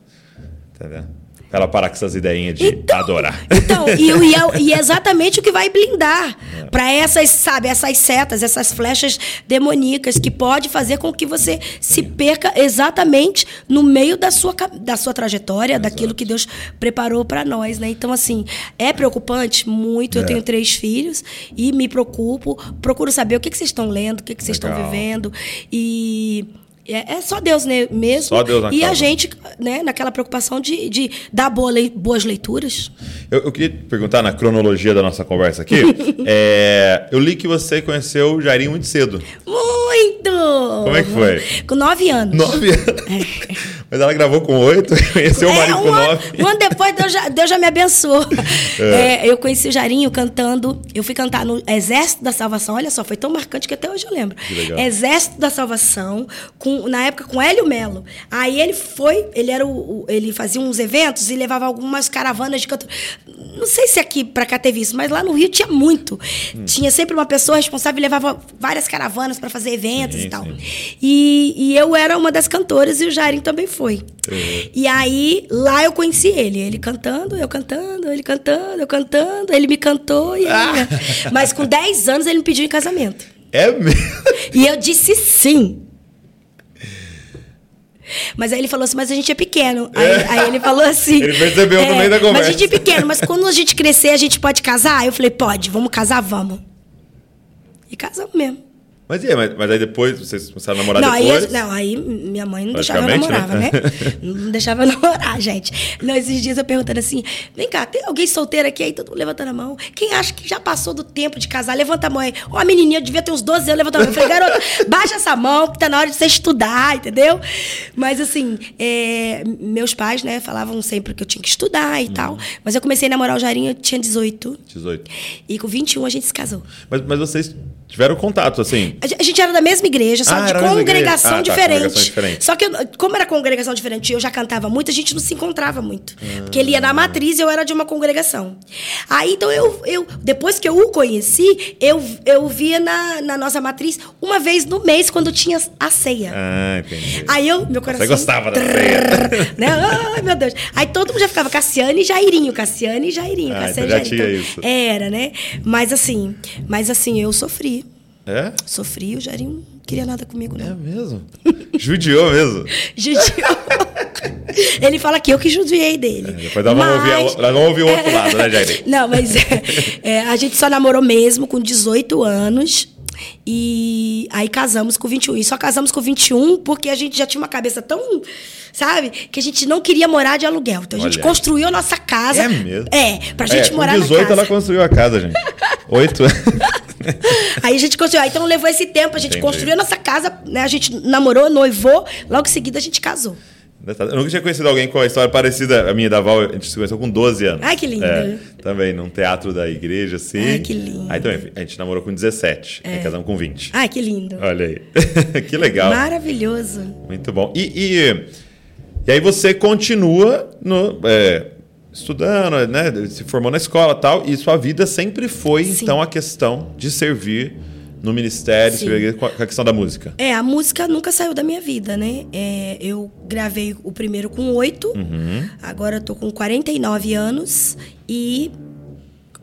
[SPEAKER 1] Entendeu? Pra ela parar com essas ideinhas de
[SPEAKER 3] Então,
[SPEAKER 1] adorar.
[SPEAKER 3] Então, e, e é, e é exatamente o que vai blindar
[SPEAKER 1] É.
[SPEAKER 3] para essas, sabe, essas setas, essas flechas demoníacas que pode fazer com que você se perca exatamente no meio da sua, da sua trajetória, daquilo que Deus preparou para nós, né? Então, assim, é preocupante muito. Eu
[SPEAKER 1] É.
[SPEAKER 3] tenho três filhos e me preocupo, procuro saber o que, que vocês estão lendo, o que, que vocês estão
[SPEAKER 1] Legal.
[SPEAKER 3] vivendo e é, é só Deus né, mesmo.
[SPEAKER 1] Só Deus na
[SPEAKER 3] E a gente, né, naquela preocupação de, de dar boa lei- boas leituras.
[SPEAKER 1] Eu, eu queria te perguntar na cronologia da nossa conversa aqui. é, eu li que você conheceu o Jairinho muito cedo.
[SPEAKER 3] Muito!
[SPEAKER 1] Como é que foi?
[SPEAKER 3] Com nove anos.
[SPEAKER 1] Nove anos. Mas ela gravou com oito, conheceu o marido
[SPEAKER 3] É,
[SPEAKER 1] com
[SPEAKER 3] um, ano,
[SPEAKER 1] nove.
[SPEAKER 3] um ano depois, Deus já, Deus já me abençoou. É, eu conheci o Jarinho cantando. Eu fui cantar no Exército da Salvação. Olha só, foi tão marcante que até hoje eu lembro.
[SPEAKER 1] Que legal.
[SPEAKER 3] Exército da Salvação, com, na época com Hélio Melo. Aí ele foi, ele era o, o- ele fazia uns eventos e levava algumas caravanas de canto. Não sei se aqui pra cá teve isso, mas lá no Rio tinha muito.
[SPEAKER 1] Hum.
[SPEAKER 3] Tinha sempre uma pessoa responsável e levava várias caravanas para fazer eventos
[SPEAKER 1] Sim,
[SPEAKER 3] e tal. E, e eu era uma das cantoras e o Jairinho também foi.
[SPEAKER 1] Uhum.
[SPEAKER 3] E aí, lá eu conheci ele. Ele cantando, eu cantando, ele cantando, eu cantando. Ele me cantou. E
[SPEAKER 1] Ah.
[SPEAKER 3] ele... Mas com 10 anos ele me pediu em casamento.
[SPEAKER 1] É mesmo?
[SPEAKER 3] E eu disse sim. Mas aí ele falou assim, mas a gente é pequeno. Aí, aí ele falou assim.
[SPEAKER 1] Ele percebeu no meio da
[SPEAKER 3] Mas a
[SPEAKER 1] conversa."
[SPEAKER 3] gente é pequeno, mas quando a gente crescer, a gente pode casar? Eu falei, pode, vamos casar, vamos. E casamos mesmo.
[SPEAKER 1] Mas, aí, mas, mas aí depois, vocês começaram a namorar
[SPEAKER 3] Não aí,
[SPEAKER 1] depois?
[SPEAKER 3] eu- não, aí minha mãe não deixava eu namorava,
[SPEAKER 1] né?
[SPEAKER 3] né? Não deixava eu namorar, gente. Não, esses dias eu perguntando assim: vem cá, tem alguém solteiro aqui? Aí todo mundo levantando a mão. Quem acha que já passou do tempo de casar? Levanta a mão aí. Ó, a menininha devia ter uns 12 anos, levanta a mão. Eu falei, garota, baixa essa mão, que tá na hora de você estudar, entendeu? Mas assim, é, meus pais, né, falavam sempre que eu tinha que estudar e
[SPEAKER 1] Uhum.
[SPEAKER 3] tal. Mas eu comecei a namorar o Jairinho, eu tinha 18.
[SPEAKER 1] 18.
[SPEAKER 3] E com 21 a gente se casou.
[SPEAKER 1] Mas, mas vocês tiveram contato, assim?
[SPEAKER 3] A gen- a gente era da mesma igreja, só
[SPEAKER 1] Ah,
[SPEAKER 3] de congregação.
[SPEAKER 1] Ah, tá,
[SPEAKER 3] diferente.
[SPEAKER 1] congregação diferente.
[SPEAKER 3] Só que, eu- como era congregação diferente e eu já cantava muito, a gente não se encontrava muito. Porque ele ia na matriz e eu era de uma congregação. Aí, então, eu, eu depois que eu o conheci, eu, eu via na, na nossa matriz uma vez no mês, quando tinha a ceia.
[SPEAKER 1] Ah, entendi.
[SPEAKER 3] Aí eu, meu coração.
[SPEAKER 1] gostava da
[SPEAKER 3] trrr, né? Ai, meu Deus. Aí todo mundo já ficava Cassiane e Jairinho, Cassiane e Jairinho,
[SPEAKER 1] Ah,
[SPEAKER 3] Cassiane
[SPEAKER 1] então já
[SPEAKER 3] Jairinho.
[SPEAKER 1] tinha isso.
[SPEAKER 3] Era, né? Mas assim, mas assim, eu sofri.
[SPEAKER 1] É?
[SPEAKER 3] Sofri, o Jairinho não queria nada comigo,
[SPEAKER 1] É
[SPEAKER 3] não.
[SPEAKER 1] mesmo? Judiou mesmo.
[SPEAKER 3] Judiou. Ele fala que eu que judiei dele.
[SPEAKER 1] É, depois a- nós vamos ouvir o outro lado, né, Jairinho?
[SPEAKER 3] Não, mas é, é, a gente só namorou mesmo com 18 anos. E aí casamos com 21. E só casamos com 21 porque a gente já tinha uma cabeça tão, sabe? Que a gente não queria morar de aluguel. Então a gente
[SPEAKER 1] Olha.
[SPEAKER 3] construiu a nossa casa.
[SPEAKER 1] É mesmo?
[SPEAKER 3] É, pra gente
[SPEAKER 1] é,
[SPEAKER 3] morar
[SPEAKER 1] com 18
[SPEAKER 3] na casa.
[SPEAKER 1] ela construiu a casa, gente. Oito anos.
[SPEAKER 3] aí a gente construiu. Aí, então levou esse tempo, a gente
[SPEAKER 1] Entendi.
[SPEAKER 3] construiu a nossa casa, né? A gente namorou, noivou, logo em seguida a gente casou.
[SPEAKER 1] Eu nunca tinha conhecido alguém com uma história parecida. A minha da Val, a gente se conheceu com 12 anos.
[SPEAKER 3] Ai, que lindo.
[SPEAKER 1] É, também, num teatro da igreja, assim.
[SPEAKER 3] Ai, que lindo. É.
[SPEAKER 1] Aí também, a gente namorou com 17. Aí casamos com 20.
[SPEAKER 3] Ai, que lindo.
[SPEAKER 1] Olha aí. que legal.
[SPEAKER 3] Maravilhoso.
[SPEAKER 1] Muito bom. E, e, e aí você continua no, é, estudando, né? Se formou na escola e tal. E sua vida sempre foi,
[SPEAKER 3] Sim.
[SPEAKER 1] então, a questão de servir no ministério, servir com a questão da música.
[SPEAKER 3] É, a música nunca saiu da minha vida, né? É, eu gravei o primeiro com oito,
[SPEAKER 1] Uhum.
[SPEAKER 3] agora eu tô com 49 anos e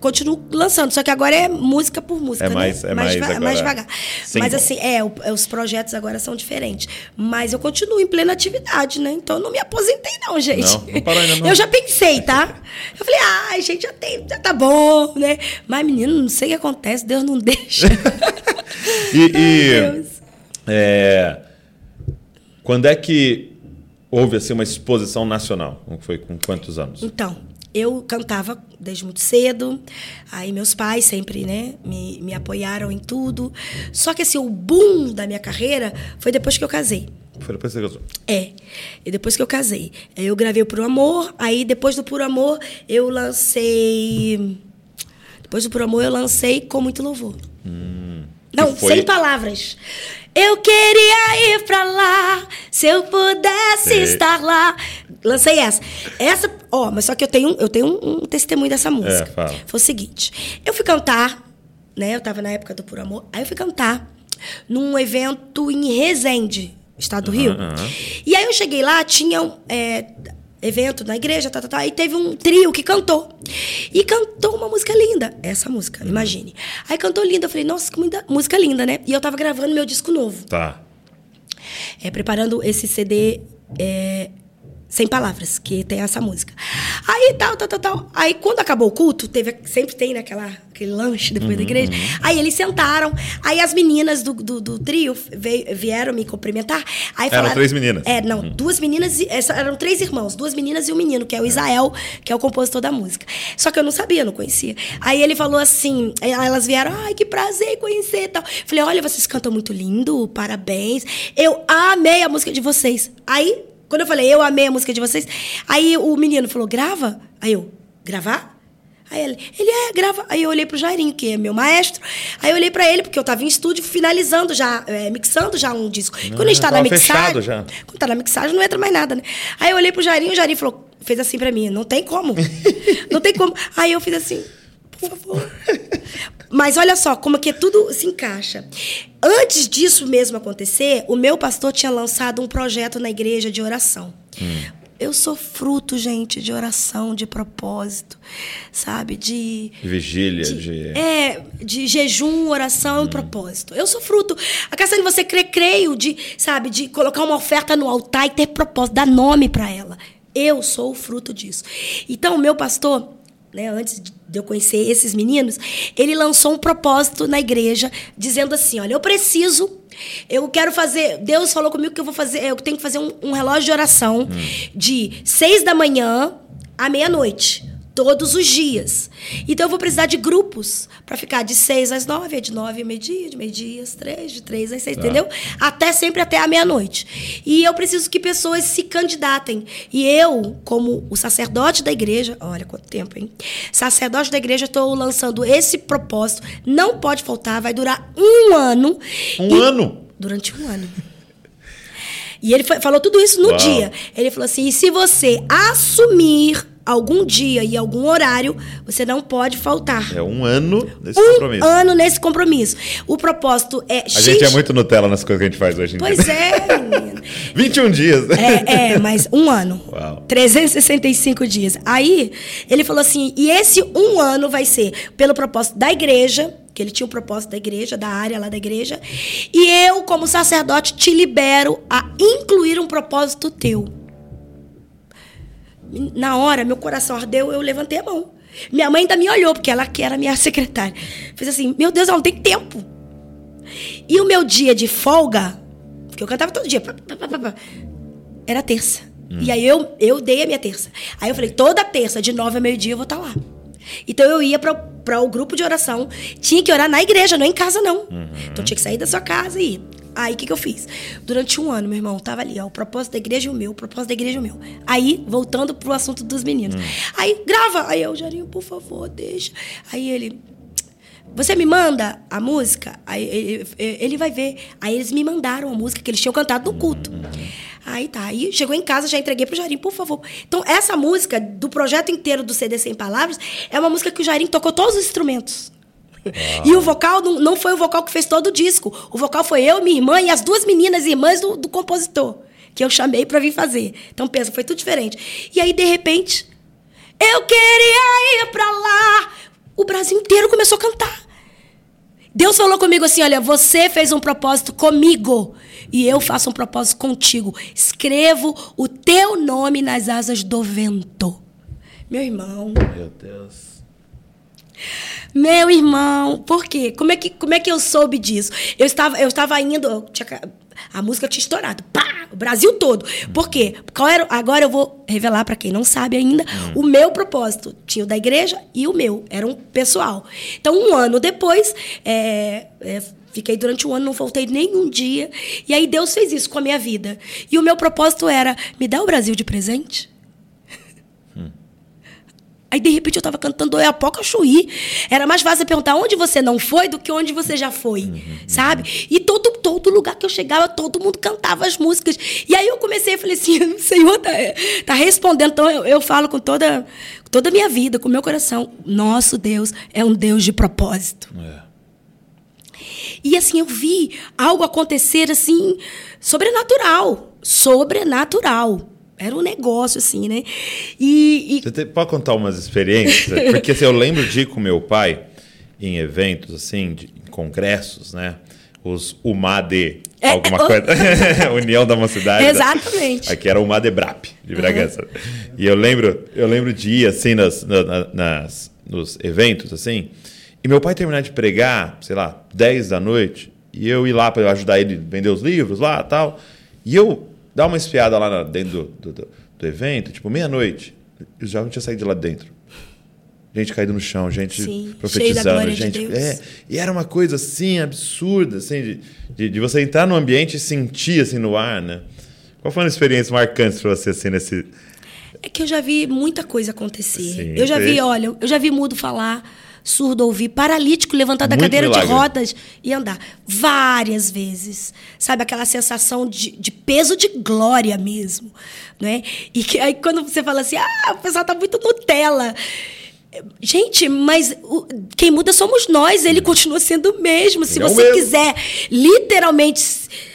[SPEAKER 3] continuo lançando. Só que agora é música por música,
[SPEAKER 1] É mais-
[SPEAKER 3] né?
[SPEAKER 1] é mais agora
[SPEAKER 3] mais devagar.
[SPEAKER 1] single.
[SPEAKER 3] Mas assim, é, o- os projetos agora são diferentes. Mas eu continuo em plena atividade, né? Então eu não me aposentei, não, gente.
[SPEAKER 1] Não, não parou ainda, não.
[SPEAKER 3] Eu já pensei, tá? Eu falei, ai, gente, já tem, já tá bom, né? Mas, menino, não sei o que acontece, Deus não deixa.
[SPEAKER 1] E, e, é, quando é que houve assim, uma exposição nacional? Foi com quantos anos?
[SPEAKER 3] Então, eu cantava desde muito cedo. Aí meus pais sempre, né, me, me apoiaram em tudo. Só que assim, o boom da minha carreira foi depois que eu casei.
[SPEAKER 1] Foi depois que você casou.
[SPEAKER 3] É. E depois que eu casei. Eu gravei o Puro Amor, aí depois do Puro Amor eu lancei. Depois do Puro Amor eu lancei Com Muito Louvor. Não,
[SPEAKER 1] foi-
[SPEAKER 3] sem palavras. Eu queria ir pra lá, se eu pudesse
[SPEAKER 1] Sei.
[SPEAKER 3] estar lá. Lancei essa. Essa, ó, mas só que eu tenho, eu tenho um, um testemunho dessa música.
[SPEAKER 1] É, fala.
[SPEAKER 3] Foi o seguinte: eu fui cantar, né? Eu tava na época do Puro Amor. Aí eu fui cantar num evento em Resende, estado do Rio.
[SPEAKER 1] aham.
[SPEAKER 3] E aí eu cheguei lá, tinha é, evento na igreja, tá, tá, tá, e teve um trio que cantou. E cantou uma música linda, essa música, imagine. Aí cantou linda, eu falei, nossa, que música linda, né? E eu tava gravando meu disco novo,
[SPEAKER 1] Tá.
[SPEAKER 3] é, preparando esse CD é, sem palavras, que tem essa música. Aí tal, tal, tal, tal. Aí quando acabou o culto, teve, sempre tem naquela aquele lanche depois
[SPEAKER 1] Uhum,
[SPEAKER 3] da igreja. Aí eles sentaram, aí as meninas do, do, do trio veio- vieram me cumprimentar. Aí
[SPEAKER 1] Eram
[SPEAKER 3] falaram,
[SPEAKER 1] três meninas?
[SPEAKER 3] É, não, duas meninas, e- eram três irmãos, duas meninas e um menino, que é o Isael, que é o compositor da música. Só que eu não sabia, não conhecia. Aí ele falou assim, elas vieram, ai, que prazer conhecer e tal. Falei, olha, vocês cantam muito lindo, parabéns. Eu amei a música de vocês. Aí, quando eu falei, eu amei a música de vocês, aí o menino falou, grava? Aí eu, gravar? Aí ele, ele é, grava. Aí eu olhei pro Jairinho, que é meu maestro. Aí eu olhei pra ele, porque eu tava em estúdio finalizando já, é, mixando já um disco. Quando a gente tá na mixagem.
[SPEAKER 1] já.
[SPEAKER 3] Quando tá na mixagem, não entra mais nada, né? Aí eu olhei pro Jairinho, o Jairinho falou, fez assim pra mim, não tem como. não tem como. Aí eu fiz assim, por favor. Mas olha só, como que tudo se encaixa. Antes disso mesmo acontecer, o meu pastor tinha lançado um projeto na igreja de oração. Eu sou fruto, gente, de oração, de propósito, sabe? De.
[SPEAKER 1] De vigília, de.
[SPEAKER 3] É, de jejum, oração e propósito. Eu sou fruto. A questão de você crer, creio, de, sabe, de colocar uma oferta no altar e ter propósito, dar nome para ela. Eu sou o fruto disso. Então, o meu pastor, né, antes de eu conhecer esses meninos, ele lançou um propósito na igreja, dizendo assim: olha, eu preciso. Eu quero fazer. Deus falou comigo que eu vou fazer. Eu tenho que fazer um, um relógio de oração de seis da manhã à meia-noite todos os dias. Então eu vou precisar de grupos para ficar de seis às nove, de nove ao meio-dia, de meio-dia às três, de três às seis, entendeu? Até sempre até a meia-noite. E eu preciso que pessoas se candidatem. E eu, como o sacerdote da igreja, olha quanto tempo, hein? Sacerdote da igreja, estou lançando esse propósito. Não pode faltar, vai durar um ano.
[SPEAKER 1] Um
[SPEAKER 3] E-
[SPEAKER 1] ano?
[SPEAKER 3] Durante um ano. E ele foi- falou tudo isso no
[SPEAKER 1] Uau.
[SPEAKER 3] dia. Ele falou assim: e se você assumir algum dia e algum horário, você não pode faltar.
[SPEAKER 1] É um ano desse
[SPEAKER 3] um
[SPEAKER 1] compromisso.
[SPEAKER 3] ano nesse compromisso. O propósito é
[SPEAKER 1] A gente é muito Nutella nas coisas que a gente faz hoje em
[SPEAKER 3] Pois
[SPEAKER 1] dia.
[SPEAKER 3] é, menino.
[SPEAKER 1] 21 dias.
[SPEAKER 3] É, é, mas um ano.
[SPEAKER 1] Uau.
[SPEAKER 3] 365 dias. Aí, ele falou assim: e esse um ano vai ser pelo propósito da igreja, que ele tinha um propósito da igreja, da área lá da igreja, e eu, como sacerdote, te libero a incluir um propósito teu. Na hora, meu coração ardeu, eu levantei a mão. Minha mãe ainda me olhou, porque ela que era minha secretária. Fez assim: meu Deus, ela não tem tempo. E o meu dia de folga, porque eu cantava todo dia, pá, pá, pá, pá, pá, era terça. E aí eu, eu dei a minha terça. Aí eu falei, toda terça, de nove a meio-dia, eu vou estar lá. Então eu ia para o grupo de oração, tinha que orar na igreja, não em casa, não. Então tinha que sair da sua casa e ir. Aí o que, que eu fiz? Durante um ano, meu irmão, tava ali, ó, o propósito da igreja e o meu, o propósito da igreja e o meu. Aí, voltando pro assunto dos meninos. Aí, grava. Aí eu, Jarinho, por favor, deixa. Aí ele, você me manda a música? Aí ele, vai ver. Aí eles me mandaram a música que eles tinham cantado no culto. Aí tá. Aí chegou em casa, já entreguei pro Jairinho, por favor. Então, essa música, do projeto inteiro do CD Sem Palavras, é uma música que o Jairinho tocou todos os instrumentos. E o vocal não, não foi o vocal que fez todo o disco. O vocal foi eu, minha irmã e as duas meninas irmãs do, do compositor. Que eu chamei pra vir fazer. Então, pensa, foi tudo diferente. E aí, de repente, eu queria ir pra lá. O Brasil inteiro começou a cantar. Deus falou comigo assim: olha, você fez um propósito comigo e eu faço um propósito contigo. Escrevo o teu nome nas asas do vento. Meu irmão,
[SPEAKER 1] Meu Deus.
[SPEAKER 3] meu irmão, por quê? Como é que, como é que eu soube disso? Eu estava, eu estava indo, eu tinha a música tinha estourado, pá, o Brasil todo. Por quê? Qual era, agora eu vou revelar para quem não sabe ainda o meu propósito. Tinha o da igreja e o meu, era um pessoal. Então, um ano depois, é, é, fiquei durante um ano, não voltei nenhum dia. E aí Deus fez isso com a minha vida. E o meu propósito era, me dá o Brasil de presente? Aí, de repente, eu tava cantando Oiapoca Chuí. Era mais fácil perguntar onde você não foi do que onde você já foi, sabe? E todo, todo lugar que eu chegava, todo mundo cantava as músicas. E aí eu comecei e falei assim, o Senhor tá, tá respondendo. Então, eu, eu falo com toda, com toda a minha vida, com o meu coração. Nosso Deus é um Deus de propósito.
[SPEAKER 1] É.
[SPEAKER 3] E assim, eu vi algo acontecer assim, sobrenatural. Sobrenatural. Era um negócio, assim, né? E, e
[SPEAKER 1] Você pode contar umas experiências? Porque assim, eu lembro de ir com meu pai em eventos, assim, de, em congressos, né? Os UMAD,
[SPEAKER 3] É,
[SPEAKER 1] alguma
[SPEAKER 3] é,
[SPEAKER 1] coisa. União da Mocidade. né?
[SPEAKER 3] Exatamente.
[SPEAKER 1] Aqui era o UMADEBRAP, de Bragança. E eu lembro, eu lembro de ir, assim, nas, na- na- nas, nos eventos, assim, e meu pai terminar de pregar, sei lá, 10 da noite, e eu ir lá para ajudar ele a vender os livros lá tal. E eu dar uma espiada lá dentro do, do, do- evento, tipo, meia-noite. Eu já não tinha saído de lá dentro. Gente caída no chão, gente
[SPEAKER 3] Sim,
[SPEAKER 1] profetizando,
[SPEAKER 3] de
[SPEAKER 1] gente.
[SPEAKER 3] Deus.
[SPEAKER 1] É, e era uma coisa assim, absurda, assim, de, de, de você entrar no ambiente e sentir assim no ar, né? Qual foi uma experiência marcante para você assim nesse.
[SPEAKER 3] É que eu já vi muita coisa acontecer.
[SPEAKER 1] Sim,
[SPEAKER 3] eu já vi, olha, eu já vi mudo falar, surdo ouvir, paralítico levantar da
[SPEAKER 1] Muito
[SPEAKER 3] cadeira
[SPEAKER 1] milagre.
[SPEAKER 3] de rodas e andar. Várias vezes. Sabe, aquela sensação de, de peso de glória mesmo. Né? E que, aí quando você fala assim, ah, o pessoal tá muito Nutella. Gente, mas o- quem muda somos nós, ele continua sendo o mesmo. Se
[SPEAKER 1] Ele é
[SPEAKER 3] você
[SPEAKER 1] mesmo.
[SPEAKER 3] quiser literalmente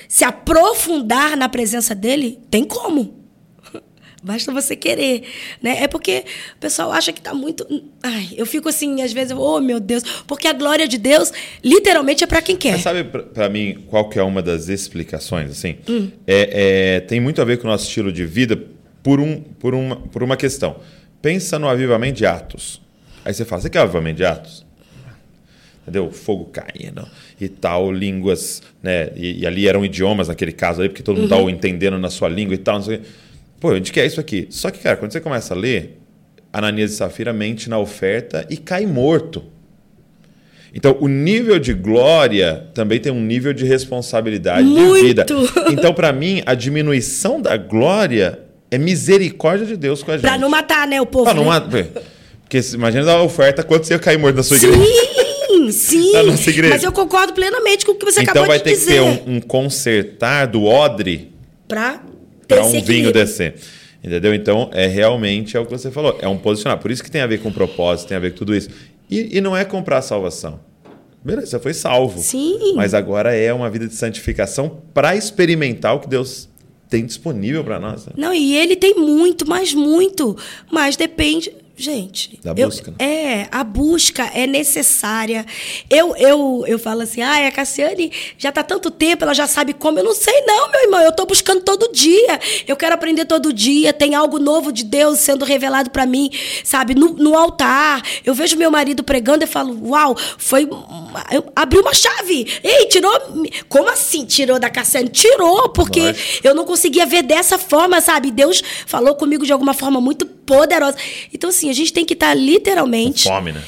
[SPEAKER 3] se aprofundar na presença dele, tem como. Basta você querer, né? É porque o pessoal acha que tá muito. Ai, eu fico assim, às vezes, oh meu Deus, porque a glória de Deus literalmente é para quem quer.
[SPEAKER 1] Mas sabe pra mim qual que é uma das explicações assim? É, é, tem muito a ver com o nosso estilo de vida por, um, por, uma, por uma questão. Pensa no avivamento de Atos. Aí você fala, você quer avivamento de Atos? Entendeu? Fogo caindo e tal, línguas, né? E, e ali eram idiomas naquele caso aí, porque todo mundo estava entendendo na sua língua e tal, não sei o quê. Pô, a gente quer isso aqui. Só que, cara, quando você começa a ler, Ananias e Safira mente na oferta e cai morto. Então, o nível de glória também tem um nível de responsabilidade
[SPEAKER 3] Muito!
[SPEAKER 1] de vida. Então, para mim, a diminuição da glória é misericórdia de Deus com a gente.
[SPEAKER 3] Pra não matar, né, o povo.
[SPEAKER 1] Pra não
[SPEAKER 3] né?
[SPEAKER 1] matar. Porque imagina dar uma oferta, quanto você ia cair morto na sua igreja?
[SPEAKER 3] Sim, sim.
[SPEAKER 1] Da nossa igreja.
[SPEAKER 3] Mas eu concordo plenamente com o que você
[SPEAKER 1] então
[SPEAKER 3] acabou
[SPEAKER 1] vai
[SPEAKER 3] de
[SPEAKER 1] ter que
[SPEAKER 3] dizer.
[SPEAKER 1] ter um, um consertar do odre
[SPEAKER 3] Pra
[SPEAKER 1] para um vinho descer. Entendeu? Então, é realmente é o que você falou. É um posicionar. Por isso que tem a ver com propósito, tem a ver com tudo isso. E, e não é comprar a salvação. Beleza, você foi salvo.
[SPEAKER 3] Sim.
[SPEAKER 1] Mas agora é uma vida de santificação para experimentar o que Deus tem disponível para nós. né?
[SPEAKER 3] Não, e ele tem muito, mas muito. Mas depende. Gente.
[SPEAKER 1] Da
[SPEAKER 3] eu-
[SPEAKER 1] busca, né?
[SPEAKER 3] é, a busca é necessária. Eu, eu, eu falo assim, ah, a Cassiane já está tanto tempo, ela já sabe como. Eu não sei, não, meu irmão. Eu estou buscando todo dia. Eu quero aprender todo dia. Tem algo novo de Deus sendo revelado para mim, sabe? No, no altar. Eu vejo meu marido pregando e falo, uau, foi. Eu abri uma chave. Ei, tirou. Como assim tirou da Cassiane? Tirou, porque eu não conseguia ver dessa forma, sabe? Deus falou comigo de alguma forma muito poderosa. Então, assim, a gente tem que estar literalmente
[SPEAKER 1] Fome, né?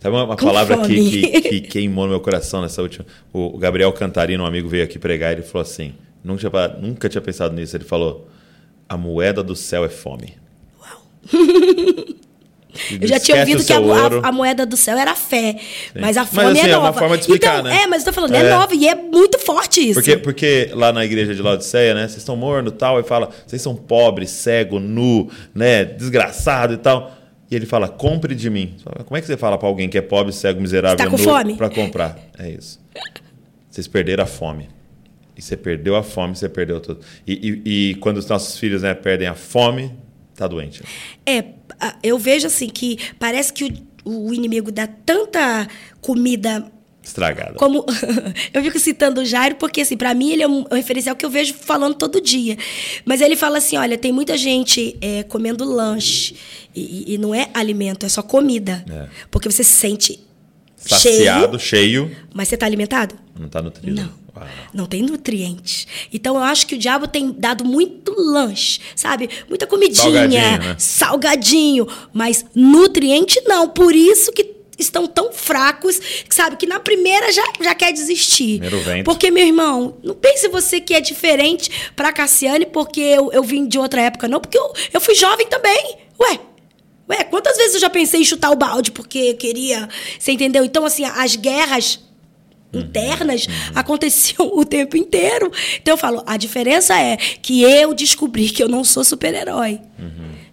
[SPEAKER 1] Sabe uma, uma
[SPEAKER 3] Com
[SPEAKER 1] palavra que, que, que queimou no meu coração nessa última? O, Gabriel Cantarino, um amigo, veio aqui pregar e ele falou assim: nunca tinha, nunca tinha pensado nisso. Ele falou: a moeda do céu é fome.
[SPEAKER 3] Eu já tinha ouvido que a, a- a moeda do céu era a fé. Mas a
[SPEAKER 1] Mas,
[SPEAKER 3] fome
[SPEAKER 1] assim,
[SPEAKER 3] é
[SPEAKER 1] é uma
[SPEAKER 3] nova.
[SPEAKER 1] forma de explicar,
[SPEAKER 3] então,
[SPEAKER 1] né?
[SPEAKER 3] É, mas eu tô falando,
[SPEAKER 1] É.
[SPEAKER 3] é, nova e é muito forte isso.
[SPEAKER 1] Porque, porque lá na igreja de Laodiceia, né? Vocês estão mornos e tal. E fala, vocês são pobres, cego, nu, né? Desgraçado e tal. E ele fala, compre de mim. Como é que você fala pra alguém que é pobre, cego, miserável,
[SPEAKER 3] tá com
[SPEAKER 1] nu,
[SPEAKER 3] fome?
[SPEAKER 1] pra comprar? É isso. Vocês perderam a fome. E você perdeu a fome, você perdeu tudo. E, e- e quando os nossos filhos né, perdem a fome, tá doente.
[SPEAKER 3] É, eu vejo assim que parece que o, o inimigo dá tanta comida
[SPEAKER 1] Estragada.
[SPEAKER 3] como eu fico citando o Jairo porque assim para mim ele é um, referencial que eu vejo falando todo dia mas ele fala assim olha tem muita gente é, comendo lanche e, e- e não é alimento é só comida
[SPEAKER 1] É.
[SPEAKER 3] porque você se sente
[SPEAKER 1] Saciado,
[SPEAKER 3] cheio
[SPEAKER 1] cheio,
[SPEAKER 3] mas você tá alimentado
[SPEAKER 1] não tá nutrido.
[SPEAKER 3] não.
[SPEAKER 1] Uau.
[SPEAKER 3] Não tem nutrientes. Então eu acho que o diabo tem dado muito lanche, sabe? Muita comidinha,
[SPEAKER 1] Salgadinho, né?
[SPEAKER 3] salgadinho, mas nutriente não. Por isso que estão tão fracos, sabe que na primeira já, já quer desistir. Porque, meu irmão, não pense você que é diferente pra Cassiane porque eu, eu vim de outra época, não. Porque eu, eu fui jovem também. Ué, Ué, quantas vezes eu já pensei em chutar o balde porque eu queria. Você entendeu? Então, assim, as guerras internas aconteciam o tempo inteiro. Então eu falo, a diferença é que eu descobri que eu não sou super-herói.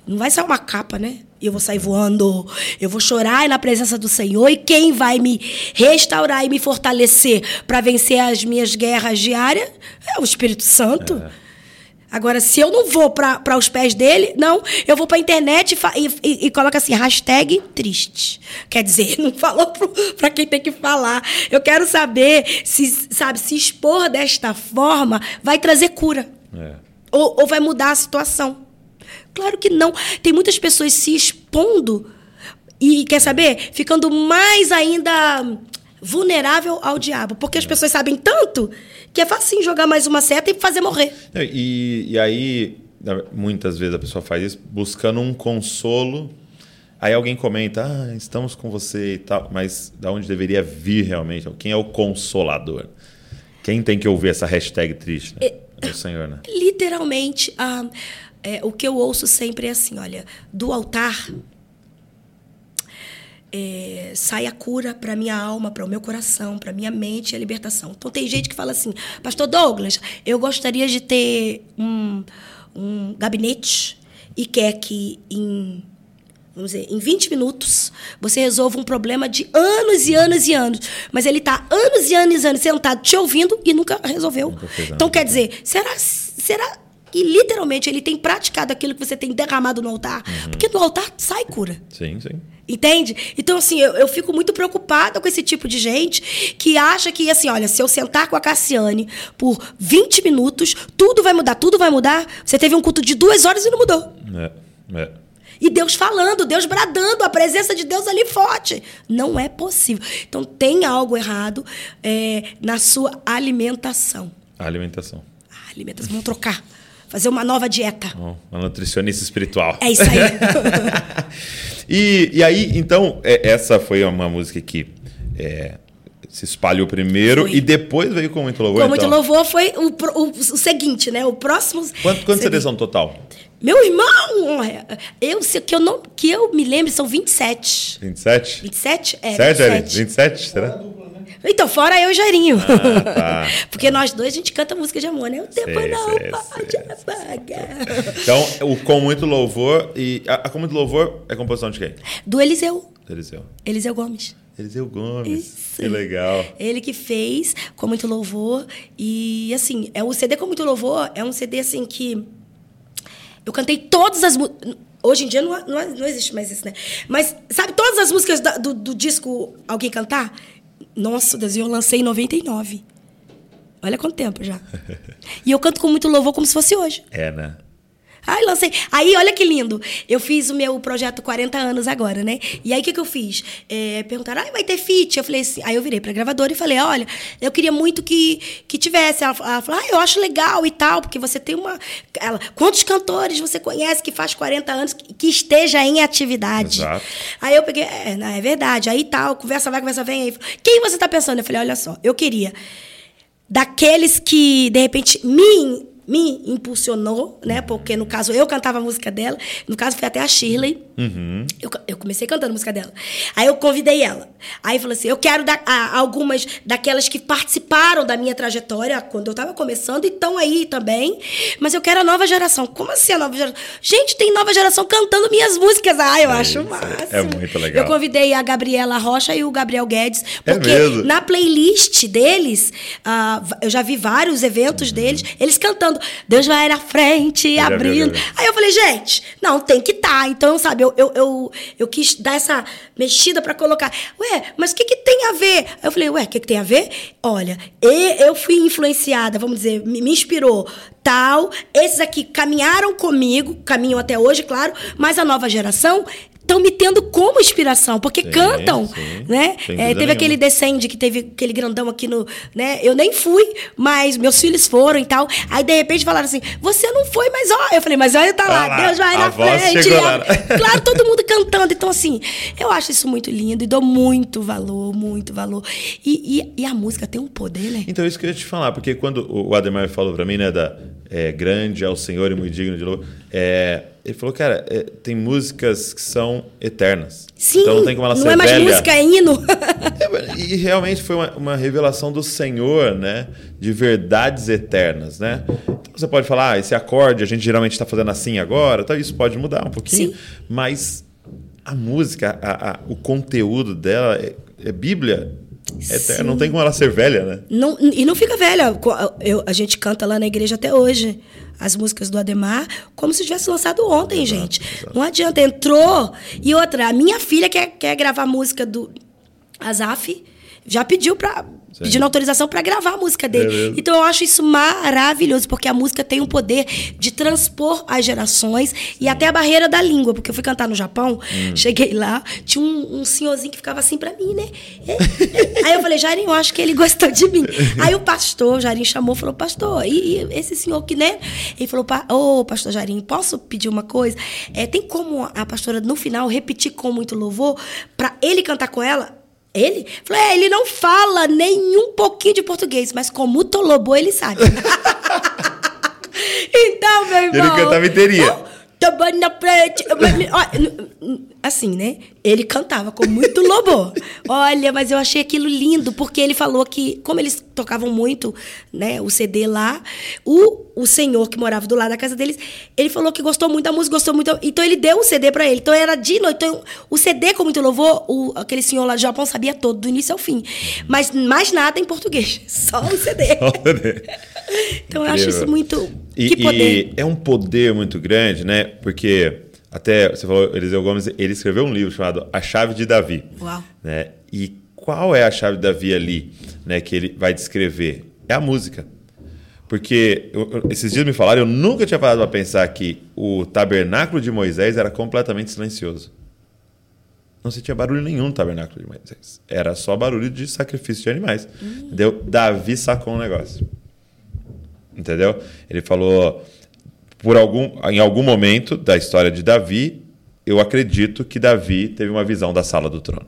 [SPEAKER 3] Não vai ser uma capa, né? Eu vou sair voando, eu vou chorar na presença do Senhor e quem vai me restaurar e me fortalecer para vencer as minhas guerras diárias é o Espírito Santo. Agora, se eu não vou para os pés dele, não, eu vou para a internet e, e, e, e coloca assim, hashtag triste. Quer dizer, não falou para quem tem que falar. Eu quero saber se, sabe, se expor desta forma vai trazer cura.
[SPEAKER 1] É.
[SPEAKER 3] Ou, ou vai mudar a situação. Claro que não. Tem muitas pessoas se expondo e, quer saber, ficando mais ainda vulnerável ao diabo. Porque as pessoas sabem tanto que é fácil jogar mais uma seta e fazer morrer.
[SPEAKER 1] E, e aí, muitas vezes a pessoa faz isso buscando um consolo. Aí alguém comenta, ah, estamos com você e tal, mas da onde deveria vir realmente? Quem é o consolador? Quem tem que ouvir essa hashtag triste? Né? É o Senhor, né?
[SPEAKER 3] Literalmente, ah, é, o que eu ouço sempre é assim: olha, do altar é, sai a cura para minha alma, para o meu coração, para minha mente e a libertação. Então tem gente que fala assim, Pastor Douglas, eu gostaria de ter um, um gabinete e quer que em vamos dizer, em 20 minutos, você resolva um problema de anos e anos e anos. Mas ele está anos e anos e anos sentado te ouvindo e nunca resolveu. Então, quer dizer, será, será que literalmente ele tem praticado aquilo que você tem derramado no altar? Porque no altar sai cura.
[SPEAKER 1] Sim, sim.
[SPEAKER 3] Entende? Então, assim, eu, eu fico muito preocupada com esse tipo de gente que acha que, assim, olha, se eu sentar com a Cassiane por 20 minutos, tudo vai mudar, tudo vai mudar. Você teve um culto de duas horas e não mudou.
[SPEAKER 1] É, é.
[SPEAKER 3] E Deus falando, Deus bradando, a presença de Deus ali forte. Não é possível. Então tem algo errado é, na sua alimentação.
[SPEAKER 1] A alimentação.
[SPEAKER 3] A alimentação, vamos trocar. Fazer uma nova dieta.
[SPEAKER 1] Uma nutricionista espiritual.
[SPEAKER 3] É isso aí.
[SPEAKER 1] e, e aí, então, é, essa foi uma música que é, se espalhou primeiro
[SPEAKER 3] Foi.
[SPEAKER 1] e depois veio com muito louvor.
[SPEAKER 3] Com muito
[SPEAKER 1] então.
[SPEAKER 3] louvor foi o, o- o seguinte, né? O próximo.
[SPEAKER 1] Quanto, quantos
[SPEAKER 3] Você-
[SPEAKER 1] CDs são no total?
[SPEAKER 3] Meu irmão! Eu, se, que, eu não, que eu me lembre, são 27.
[SPEAKER 1] 27?
[SPEAKER 3] 27? É,
[SPEAKER 1] Certo, Jair?
[SPEAKER 3] 27.
[SPEAKER 1] 27, será?
[SPEAKER 3] Então, fora eu e o Jairinho.
[SPEAKER 1] tá.
[SPEAKER 3] Porque nós dois a gente canta música de amor, né? O tempo
[SPEAKER 1] Sei,
[SPEAKER 3] não
[SPEAKER 1] sei,
[SPEAKER 3] pode
[SPEAKER 1] sei,
[SPEAKER 3] apagar.
[SPEAKER 1] Então, o Com Muito Louvor. E a, a Com Muito Louvor é composição de quem?
[SPEAKER 3] Do Eliseu.
[SPEAKER 1] Eliseu.
[SPEAKER 3] Eliseu Gomes.
[SPEAKER 1] Eliseu Gomes.
[SPEAKER 3] Isso.
[SPEAKER 1] Que legal.
[SPEAKER 3] Ele que fez com muito louvor. E, assim, é o CD com muito louvor é um CD, assim, que eu cantei todas as músicas. Hoje em dia não, não, não existe mais isso, né? Mas, sabe, todas as músicas da- do, do disco Alguém Cantar? Nossa, eu lancei em 99. Olha quanto tempo já. E eu canto com muito louvor como se fosse hoje.
[SPEAKER 1] É, né?
[SPEAKER 3] Ai, lancei. Aí, olha que lindo. Eu fiz o meu projeto 40 anos agora, né? E aí, o que, que eu fiz? É, perguntaram, ah, vai ter feat? Eu falei assim. Aí eu virei pra gravadora e falei, olha, eu queria muito que, que tivesse. Ela, ela falou, ah, eu acho legal e tal, porque você tem uma. Ela, quantos cantores você conhece que faz 40 anos que, que esteja em atividade?
[SPEAKER 1] Exato.
[SPEAKER 3] Aí eu peguei, é, não, é verdade. Aí tal, conversa vai, conversa vem. Aí, quem você tá pensando? Eu falei, olha só, eu queria daqueles que, de repente, me me impulsionou, né? Porque no caso eu cantava a música dela, no caso foi até a Shirley.
[SPEAKER 1] Uhum.
[SPEAKER 3] Eu, eu, comecei cantando a música dela. Aí eu convidei ela. Aí falou assim: eu quero da, a, algumas daquelas que participaram da minha trajetória quando eu estava começando e estão aí também. Mas eu quero a nova geração. Como assim a nova geração? Gente, tem nova geração cantando minhas músicas. Ah, eu
[SPEAKER 1] É
[SPEAKER 3] acho massa.
[SPEAKER 1] é muito legal.
[SPEAKER 3] Eu convidei a Gabriela Rocha e o Gabriel Guedes.
[SPEAKER 1] É
[SPEAKER 3] Porque
[SPEAKER 1] mesmo?
[SPEAKER 3] na playlist deles, ah, eu já vi vários eventos deles, eles cantando Deus vai na frente,
[SPEAKER 1] vi,
[SPEAKER 3] abrindo.
[SPEAKER 1] vi.
[SPEAKER 3] Aí eu falei, gente, não, tem que estar. Então, sabe, eu, eu, eu, eu quis dar essa mexida pra colocar. Ué, mas o que, que tem a ver? Aí eu falei, ué, o que, que tem a ver? Olha, e- eu fui influenciada, vamos dizer, me, me inspirou tal. Esses aqui caminharam comigo, caminham até hoje, claro, mas a nova geração estão me tendo como inspiração, porque
[SPEAKER 1] Sim,
[SPEAKER 3] cantam,
[SPEAKER 1] sim,
[SPEAKER 3] né? É, teve aquele
[SPEAKER 1] nenhuma.
[SPEAKER 3] Descende, que teve aquele grandão aqui no. Né? Eu nem fui, mas meus filhos foram e tal. Aí, de repente, falaram assim: você não foi, mas ó. Eu falei, mas olha, tá lá, Deus vai na frente. a- Claro, todo mundo cantando. Então, assim, eu acho isso muito lindo e dou muito valor, muito valor. E, e, e a música tem um poder, né?
[SPEAKER 1] Então, isso que eu ia te falar, porque quando o Ademar falou pra mim, né, da é, grande é o Senhor e muito digno de louvor, é, ele falou, cara, é, tem músicas que são eternas.
[SPEAKER 3] Sim,
[SPEAKER 1] então não tem como ela
[SPEAKER 3] não
[SPEAKER 1] ser
[SPEAKER 3] é mais
[SPEAKER 1] velha.
[SPEAKER 3] música, é hino.
[SPEAKER 1] É, e realmente foi uma, uma revelação do Senhor, né? De verdades eternas, né? Então você pode falar, ah, esse acorde a gente geralmente está fazendo assim agora, então isso pode mudar um pouquinho,
[SPEAKER 3] Sim.
[SPEAKER 1] mas a música, a- a- o conteúdo dela é, é Bíblia. É não tem como ela ser velha, né?
[SPEAKER 3] Não, e não fica velha. Eu- a gente canta lá na igreja até hoje as músicas do Ademar como se tivesse lançado ontem, gente. Não adianta. Entrou. E outra, a minha filha quer, quer gravar música do Azaf. Já pediu pra.
[SPEAKER 1] Sim.
[SPEAKER 3] Pedindo autorização para gravar a música dele.
[SPEAKER 1] Beleza.
[SPEAKER 3] Então eu acho isso maravilhoso, porque a música tem o poder de transpor as gerações e até a barreira da língua. Porque eu fui cantar no Japão,
[SPEAKER 1] Hum.
[SPEAKER 3] cheguei lá, tinha um, um senhorzinho que ficava assim pra mim, né? É. Aí eu falei, Jairinho, eu acho que ele gostou de mim. Aí o pastor, o Jairinho chamou e falou, pastor, e, e esse senhor que, né? Ele falou, "Pa- ô, pastor Jairinho, posso pedir uma coisa? É, tem como a pastora, no final, repetir com muito louvor pra ele cantar com ela? Ele? Falou, é, ele não fala nem um pouquinho de português, mas como o Tolobô, ele sabe. então, meu irmão...
[SPEAKER 1] cantava inteirinha.
[SPEAKER 3] Tomando na frente. Assim, né? Ele cantava com muito lobo. Olha, mas eu achei aquilo lindo, porque ele falou que, como eles tocavam muito, né, o CD lá, o, o senhor que morava do lado da casa deles, ele falou que gostou muito da música, gostou muito. Então ele deu um CD pra ele. Então era de noite. Então, o CD com muito louvor, o, aquele senhor lá do Japão sabia todo, do início ao fim. Mas mais nada em português. Só o CD. Então eu acho isso muito.
[SPEAKER 1] E,
[SPEAKER 3] que poder.
[SPEAKER 1] e é um poder muito grande, né? Porque até você falou, Eliseu Gomes, ele escreveu um livro chamado A Chave de Davi.
[SPEAKER 3] Uau.
[SPEAKER 1] Né? E qual é a chave de Davi ali, né? Que ele vai descrever? É a música. Porque eu- esses dias me falaram, eu nunca tinha parado para pensar que o tabernáculo de Moisés era completamente silencioso. Não se tinha barulho nenhum no tabernáculo de Moisés. Era só barulho de sacrifício de animais. Entendeu? Davi sacou um negócio. Entendeu? Ele falou, por algum, em algum momento da história de Davi, eu acredito que Davi teve uma visão da sala do trono.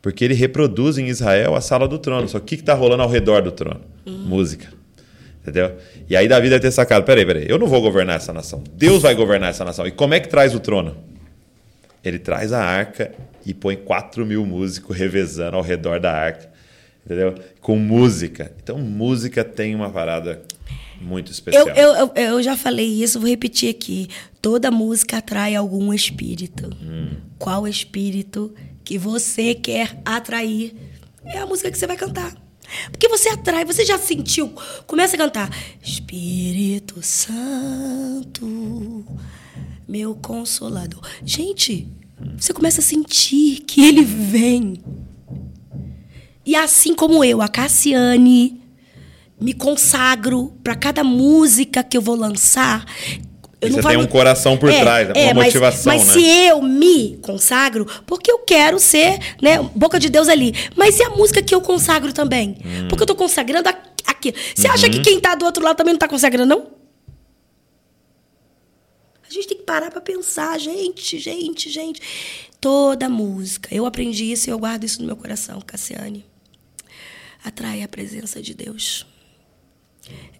[SPEAKER 1] Porque ele reproduz em Israel a sala do trono. Só que o que está rolando ao redor do trono? Música. Entendeu? E aí Davi deve ter sacado: peraí, peraí, eu não vou governar essa nação. Deus vai governar essa nação. E como é que traz o trono? Ele traz a arca e põe 4 mil músicos revezando ao redor da arca. Entendeu? Com música. Então, música tem uma parada muito especial.
[SPEAKER 3] Eu, eu, eu, eu já falei isso, vou repetir aqui. Toda música atrai algum espírito. Qual espírito que você quer atrair? É a música que você vai cantar. Porque você atrai, você já sentiu. Começa a cantar. Espírito Santo, meu consolador. Gente, você começa a sentir que ele vem. E assim como eu, a Cassiane, me consagro para cada música que eu vou lançar. eu
[SPEAKER 1] você tem um coração por trás, né? Uma
[SPEAKER 3] mas-
[SPEAKER 1] motivação,
[SPEAKER 3] mas
[SPEAKER 1] né?
[SPEAKER 3] se eu me consagro, porque eu quero ser, né, boca de Deus ali. Mas e a música que eu consagro também?
[SPEAKER 1] Hum.
[SPEAKER 3] Porque eu tô consagrando a- aquilo. Você acha
[SPEAKER 1] Uhum.
[SPEAKER 3] que quem tá do outro lado também não tá consagrando, não? A gente tem que parar pra pensar, gente, gente, gente. Toda música. Eu aprendi isso e eu guardo isso no meu coração, Cassiane. Atrai a presença de Deus.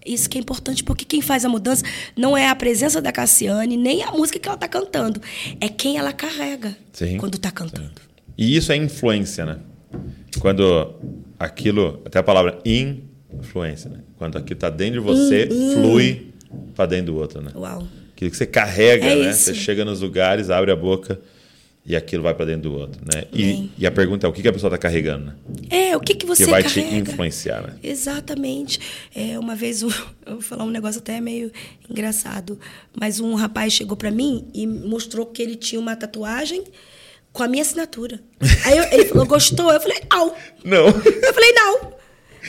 [SPEAKER 3] Isso que é importante, porque quem faz a mudança não é a presença da Cassiane, nem a música que ela tá cantando. É quem ela carrega
[SPEAKER 1] Sim.
[SPEAKER 3] quando tá cantando.
[SPEAKER 1] E isso é influência, né? Quando aquilo, até a palavra influência, né? Quando aquilo está dentro de você,
[SPEAKER 3] Hum,
[SPEAKER 1] flui para dentro do outro, né?
[SPEAKER 3] Uau.
[SPEAKER 1] Aquilo que você carrega,
[SPEAKER 3] É
[SPEAKER 1] né?
[SPEAKER 3] isso.
[SPEAKER 1] Você chega nos lugares, abre a boca e aquilo vai para dentro do outro, né? E, e a pergunta é o que a pessoa está carregando, né?
[SPEAKER 3] É, o que, que você
[SPEAKER 1] que vai
[SPEAKER 3] carrega?
[SPEAKER 1] te influenciar, né?
[SPEAKER 3] Exatamente. É, uma vez, um- eu vou falar um negócio até meio engraçado, mas um rapaz chegou pra mim e mostrou que ele tinha uma tatuagem com a minha assinatura. Aí eu- ele falou, gostou? Eu falei, não.
[SPEAKER 1] Não.
[SPEAKER 3] Eu falei, não.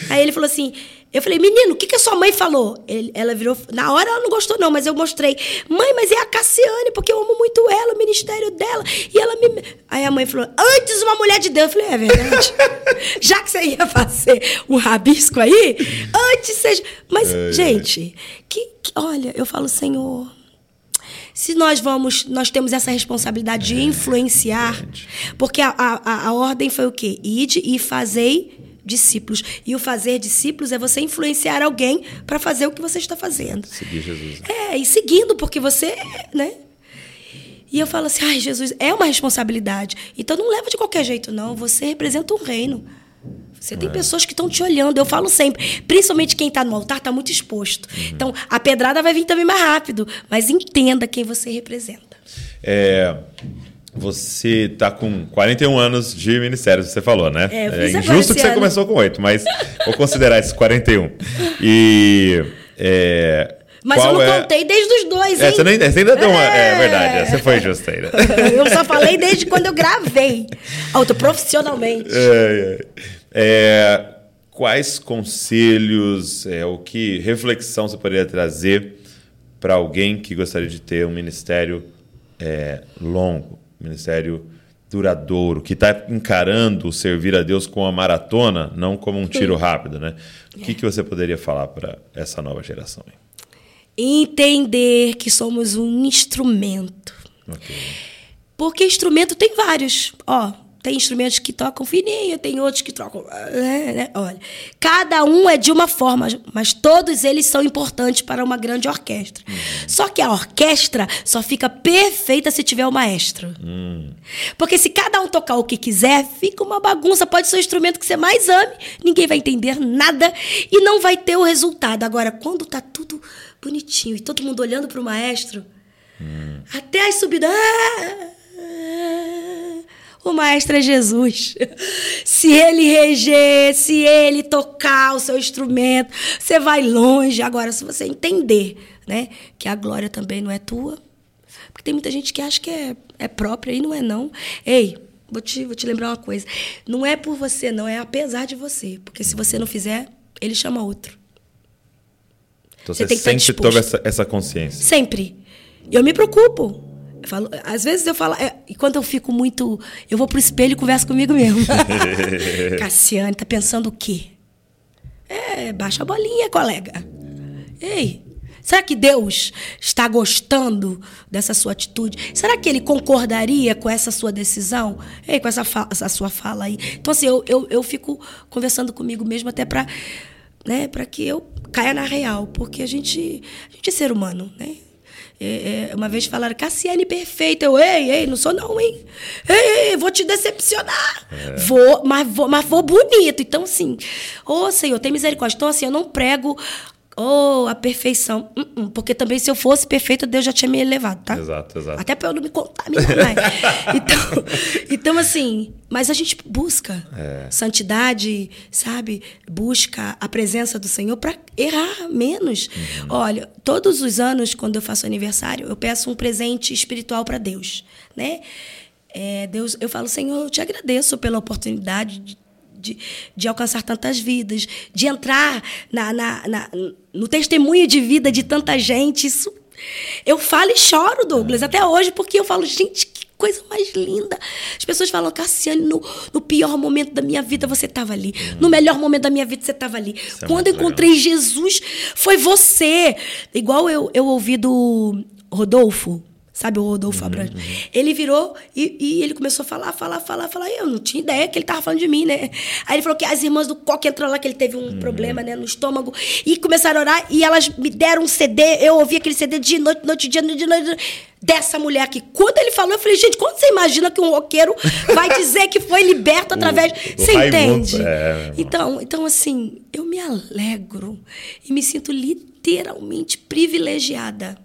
[SPEAKER 3] Aí ele falou assim, eu falei, menino, o que, que a sua mãe falou? Ele- ela virou, na hora ela não gostou não, mas eu mostrei. Mãe, mas é a Cassiane, porque eu amo muito ela, o ministério dela. E ela me... Aí a mãe falou, antes uma mulher de Deus. Eu falei, é verdade. Já que você ia fazer um rabisco aí, antes seja... Mas, gente, que, que- olha, eu falo, Senhor... Se nós vamos, nós temos essa responsabilidade de influenciar, porque a, a, a- a ordem foi o quê? Ide e fazei discípulos. E o fazer discípulos é você influenciar alguém para fazer o que você está fazendo.
[SPEAKER 1] Seguir Jesus.
[SPEAKER 3] É, e seguindo, porque você, né? E eu falo assim, ai, Jesus, é uma responsabilidade. Então não leva de qualquer jeito, não. Você representa um reino. Você tem pessoas que estão te olhando. Eu falo sempre, principalmente quem está no altar está muito exposto. Então a pedrada vai vir também mais rápido, mas entenda quem você representa.
[SPEAKER 1] É, você está com 41 anos de ministério, você falou, né?
[SPEAKER 3] É, agora
[SPEAKER 1] injusto que você
[SPEAKER 3] ano.
[SPEAKER 1] começou com 8, mas vou considerar esses 41. E. é,
[SPEAKER 3] Mas
[SPEAKER 1] qual
[SPEAKER 3] eu não
[SPEAKER 1] é...
[SPEAKER 3] contei desde os dois, hein?
[SPEAKER 1] É, você, nem, você ainda deu uma. É,
[SPEAKER 3] É.
[SPEAKER 1] verdade, você foi justo ainda.
[SPEAKER 3] Eu só falei desde quando eu gravei. Auto profissionalmente.
[SPEAKER 1] É, é. É, quais conselhos, é, o que reflexão você poderia trazer para alguém que gostaria de ter um ministério é, longo, ministério duradouro, que está encarando o servir a Deus como uma maratona, não como um tiro rápido, né? O que, que você poderia falar para essa nova geração? aí?
[SPEAKER 3] Entender que somos um instrumento.
[SPEAKER 1] Ok.
[SPEAKER 3] Porque instrumento tem vários. Ó, tem instrumentos que tocam fininho, tem outros que tocam. né, né? Olha, cada um é de uma forma, mas todos eles são importantes para uma grande orquestra. Só que a orquestra só fica perfeita se tiver o maestro. Porque se cada um tocar o que quiser, fica uma bagunça. Pode ser o instrumento que você mais ame, ninguém vai entender nada e não vai ter o resultado. Agora, quando tá tudo bonitinho e todo mundo olhando para o maestro, até as subidas. ah, O maestro é Jesus. Se ele reger, se ele tocar o seu instrumento, você vai longe. Agora, se você entender né, que a glória também não é tua, porque tem muita gente que acha que é, é própria e não é não. Ei, vou te, vou te lembrar uma coisa. Não é por você, não, é apesar de você. Porque se você não fizer, ele chama outro.
[SPEAKER 1] Então
[SPEAKER 3] Você
[SPEAKER 1] você,
[SPEAKER 3] tem que estar
[SPEAKER 1] sempre teve essa, essa consciência.
[SPEAKER 3] Sempre. Eu me preocupo. Falo, às vezes eu falo, é, e quando eu fico muito. Eu vou pro espelho e converso comigo mesmo. Cassiane, tá pensando o quê? É, baixa a bolinha, colega. Ei, será que Deus está gostando dessa sua atitude? Será que ele concordaria com essa sua decisão? Ei, com essa, fa- essa sua fala aí. Então, assim, eu, eu, eu fico conversando comigo mesmo até para né, para que eu caia na real, porque a gente, a gente é ser humano, né? É, é, uma vez falaram, Cassiane perfeita. Eu, ei, ei, não sou não, hein? Ei, ei, vou te decepcionar. Vou, mas vou, mas vou bonito. Então, assim, ô Senhor, tem misericórdia. Então, assim, eu não prego, oh, a perfeição. Uh-uh, porque também, se eu fosse perfeita, Deus já tinha me elevado, tá?
[SPEAKER 1] Exato, exato.
[SPEAKER 3] Até para eu não me contaminar mais. então, então, assim, mas a gente busca santidade, sabe? Busca a presença do Senhor para errar menos. Olha, todos os anos, quando eu faço aniversário, eu peço um presente espiritual para Deus, né? É, Deus, eu falo, Senhor, eu te agradeço pela oportunidade de, de, de alcançar tantas vidas, de entrar na, na, na- no testemunho de vida de tanta gente. Isso Eu falo e choro, Douglas, até hoje, porque eu falo, gente, que coisa mais linda. As pessoas falam, Cassiane, no, no pior momento da minha vida você estava ali. No melhor momento da minha vida você estava ali.
[SPEAKER 1] é
[SPEAKER 3] Quando encontrei
[SPEAKER 1] legal.
[SPEAKER 3] Jesus, foi você. Igual eu, eu ouvi do Rodolfo. Sabe o Rodolfo Abrantes? Ele virou e, e ele começou a falar, falar, falar, falar. E eu não tinha ideia que ele tava falando de mim, né? Aí ele falou que as irmãs do Coque entrou lá, que ele teve um problema, né, no estômago. E começaram a orar e elas me deram um CD. Eu ouvi aquele CD de noite, noite, dia, noite, noite. Dessa mulher aqui. Quando ele falou, eu falei, gente, quando você imagina que um roqueiro vai dizer que foi liberto através.
[SPEAKER 1] o
[SPEAKER 3] você
[SPEAKER 1] Raimundo,
[SPEAKER 3] entende?
[SPEAKER 1] é.
[SPEAKER 3] Então, então, assim, eu me alegro e me sinto literalmente privilegiada.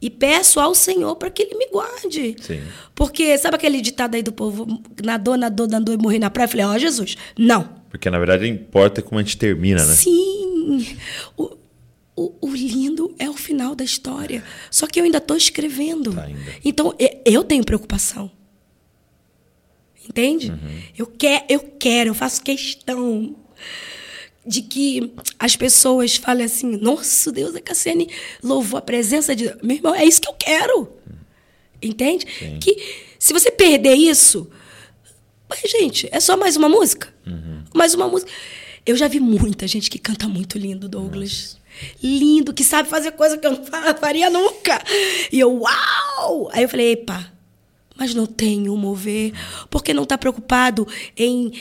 [SPEAKER 3] E peço ao Senhor para que Ele me guarde.
[SPEAKER 1] Sim.
[SPEAKER 3] Porque, sabe aquele ditado aí do povo? Nadou, nadou, nadou e morri na praia? Eu falei, ó, Jesus, não.
[SPEAKER 1] Porque na verdade importa como a gente termina, né?
[SPEAKER 3] Sim. O, o, o lindo é o final da história. Só que eu ainda estou escrevendo.
[SPEAKER 1] Tá ainda.
[SPEAKER 3] Então, eu tenho preocupação. Entende?
[SPEAKER 1] Uhum.
[SPEAKER 3] Eu, quer, eu quero, eu faço questão de que as pessoas falem assim: nossa, Deus, a Cassiane louvou a presença de. Meu irmão, é isso que eu quero. Entende? Que se você perder isso. Mas, gente, é só mais uma música? Mais uma música. Eu já vi muita gente que canta muito lindo, Douglas. Lindo, que sabe fazer coisa que eu não fa- faria nunca. E eu, uau! Aí eu falei, epa, mas não tem o mover, porque não está preocupado em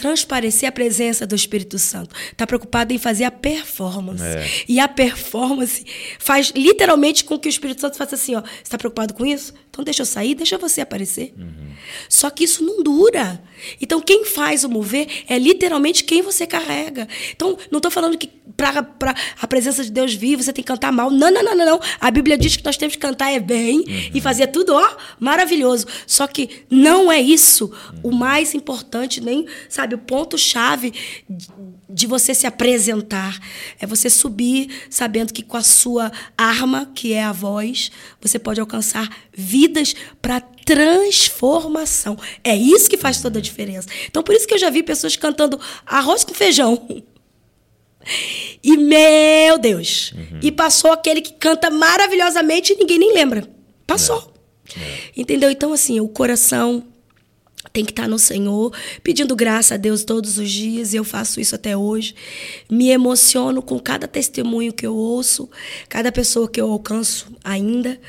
[SPEAKER 3] transparecer a presença do Espírito Santo. Está preocupado em fazer a performance.
[SPEAKER 1] É.
[SPEAKER 3] E a performance faz literalmente com que o Espírito Santo faça assim, ó, você está preocupado com isso? Então deixa eu sair, deixa você aparecer. Só que isso não dura. Então quem faz o mover é literalmente quem você carrega. Então não estou falando que para a presença de Deus vir você tem que cantar mal. Não, não, não, não, não. A Bíblia diz que nós temos que cantar é bem e fazer tudo, ó, maravilhoso. Só que não é isso o mais importante, nem, sabe, o ponto-chave de- de você se apresentar. É você subir sabendo que com a sua arma, que é a voz, você pode alcançar vidas para transformação. É isso que faz toda a diferença. Então, por isso que eu já vi pessoas cantando arroz com feijão. E, meu Deus! E passou aquele que canta maravilhosamente e ninguém nem lembra. Passou. Entendeu? Então, assim, o coração tem que estar no Senhor, pedindo graça a Deus todos os dias, e eu faço isso até hoje. Me emociono com cada testemunho que eu ouço, cada pessoa que eu alcanço ainda,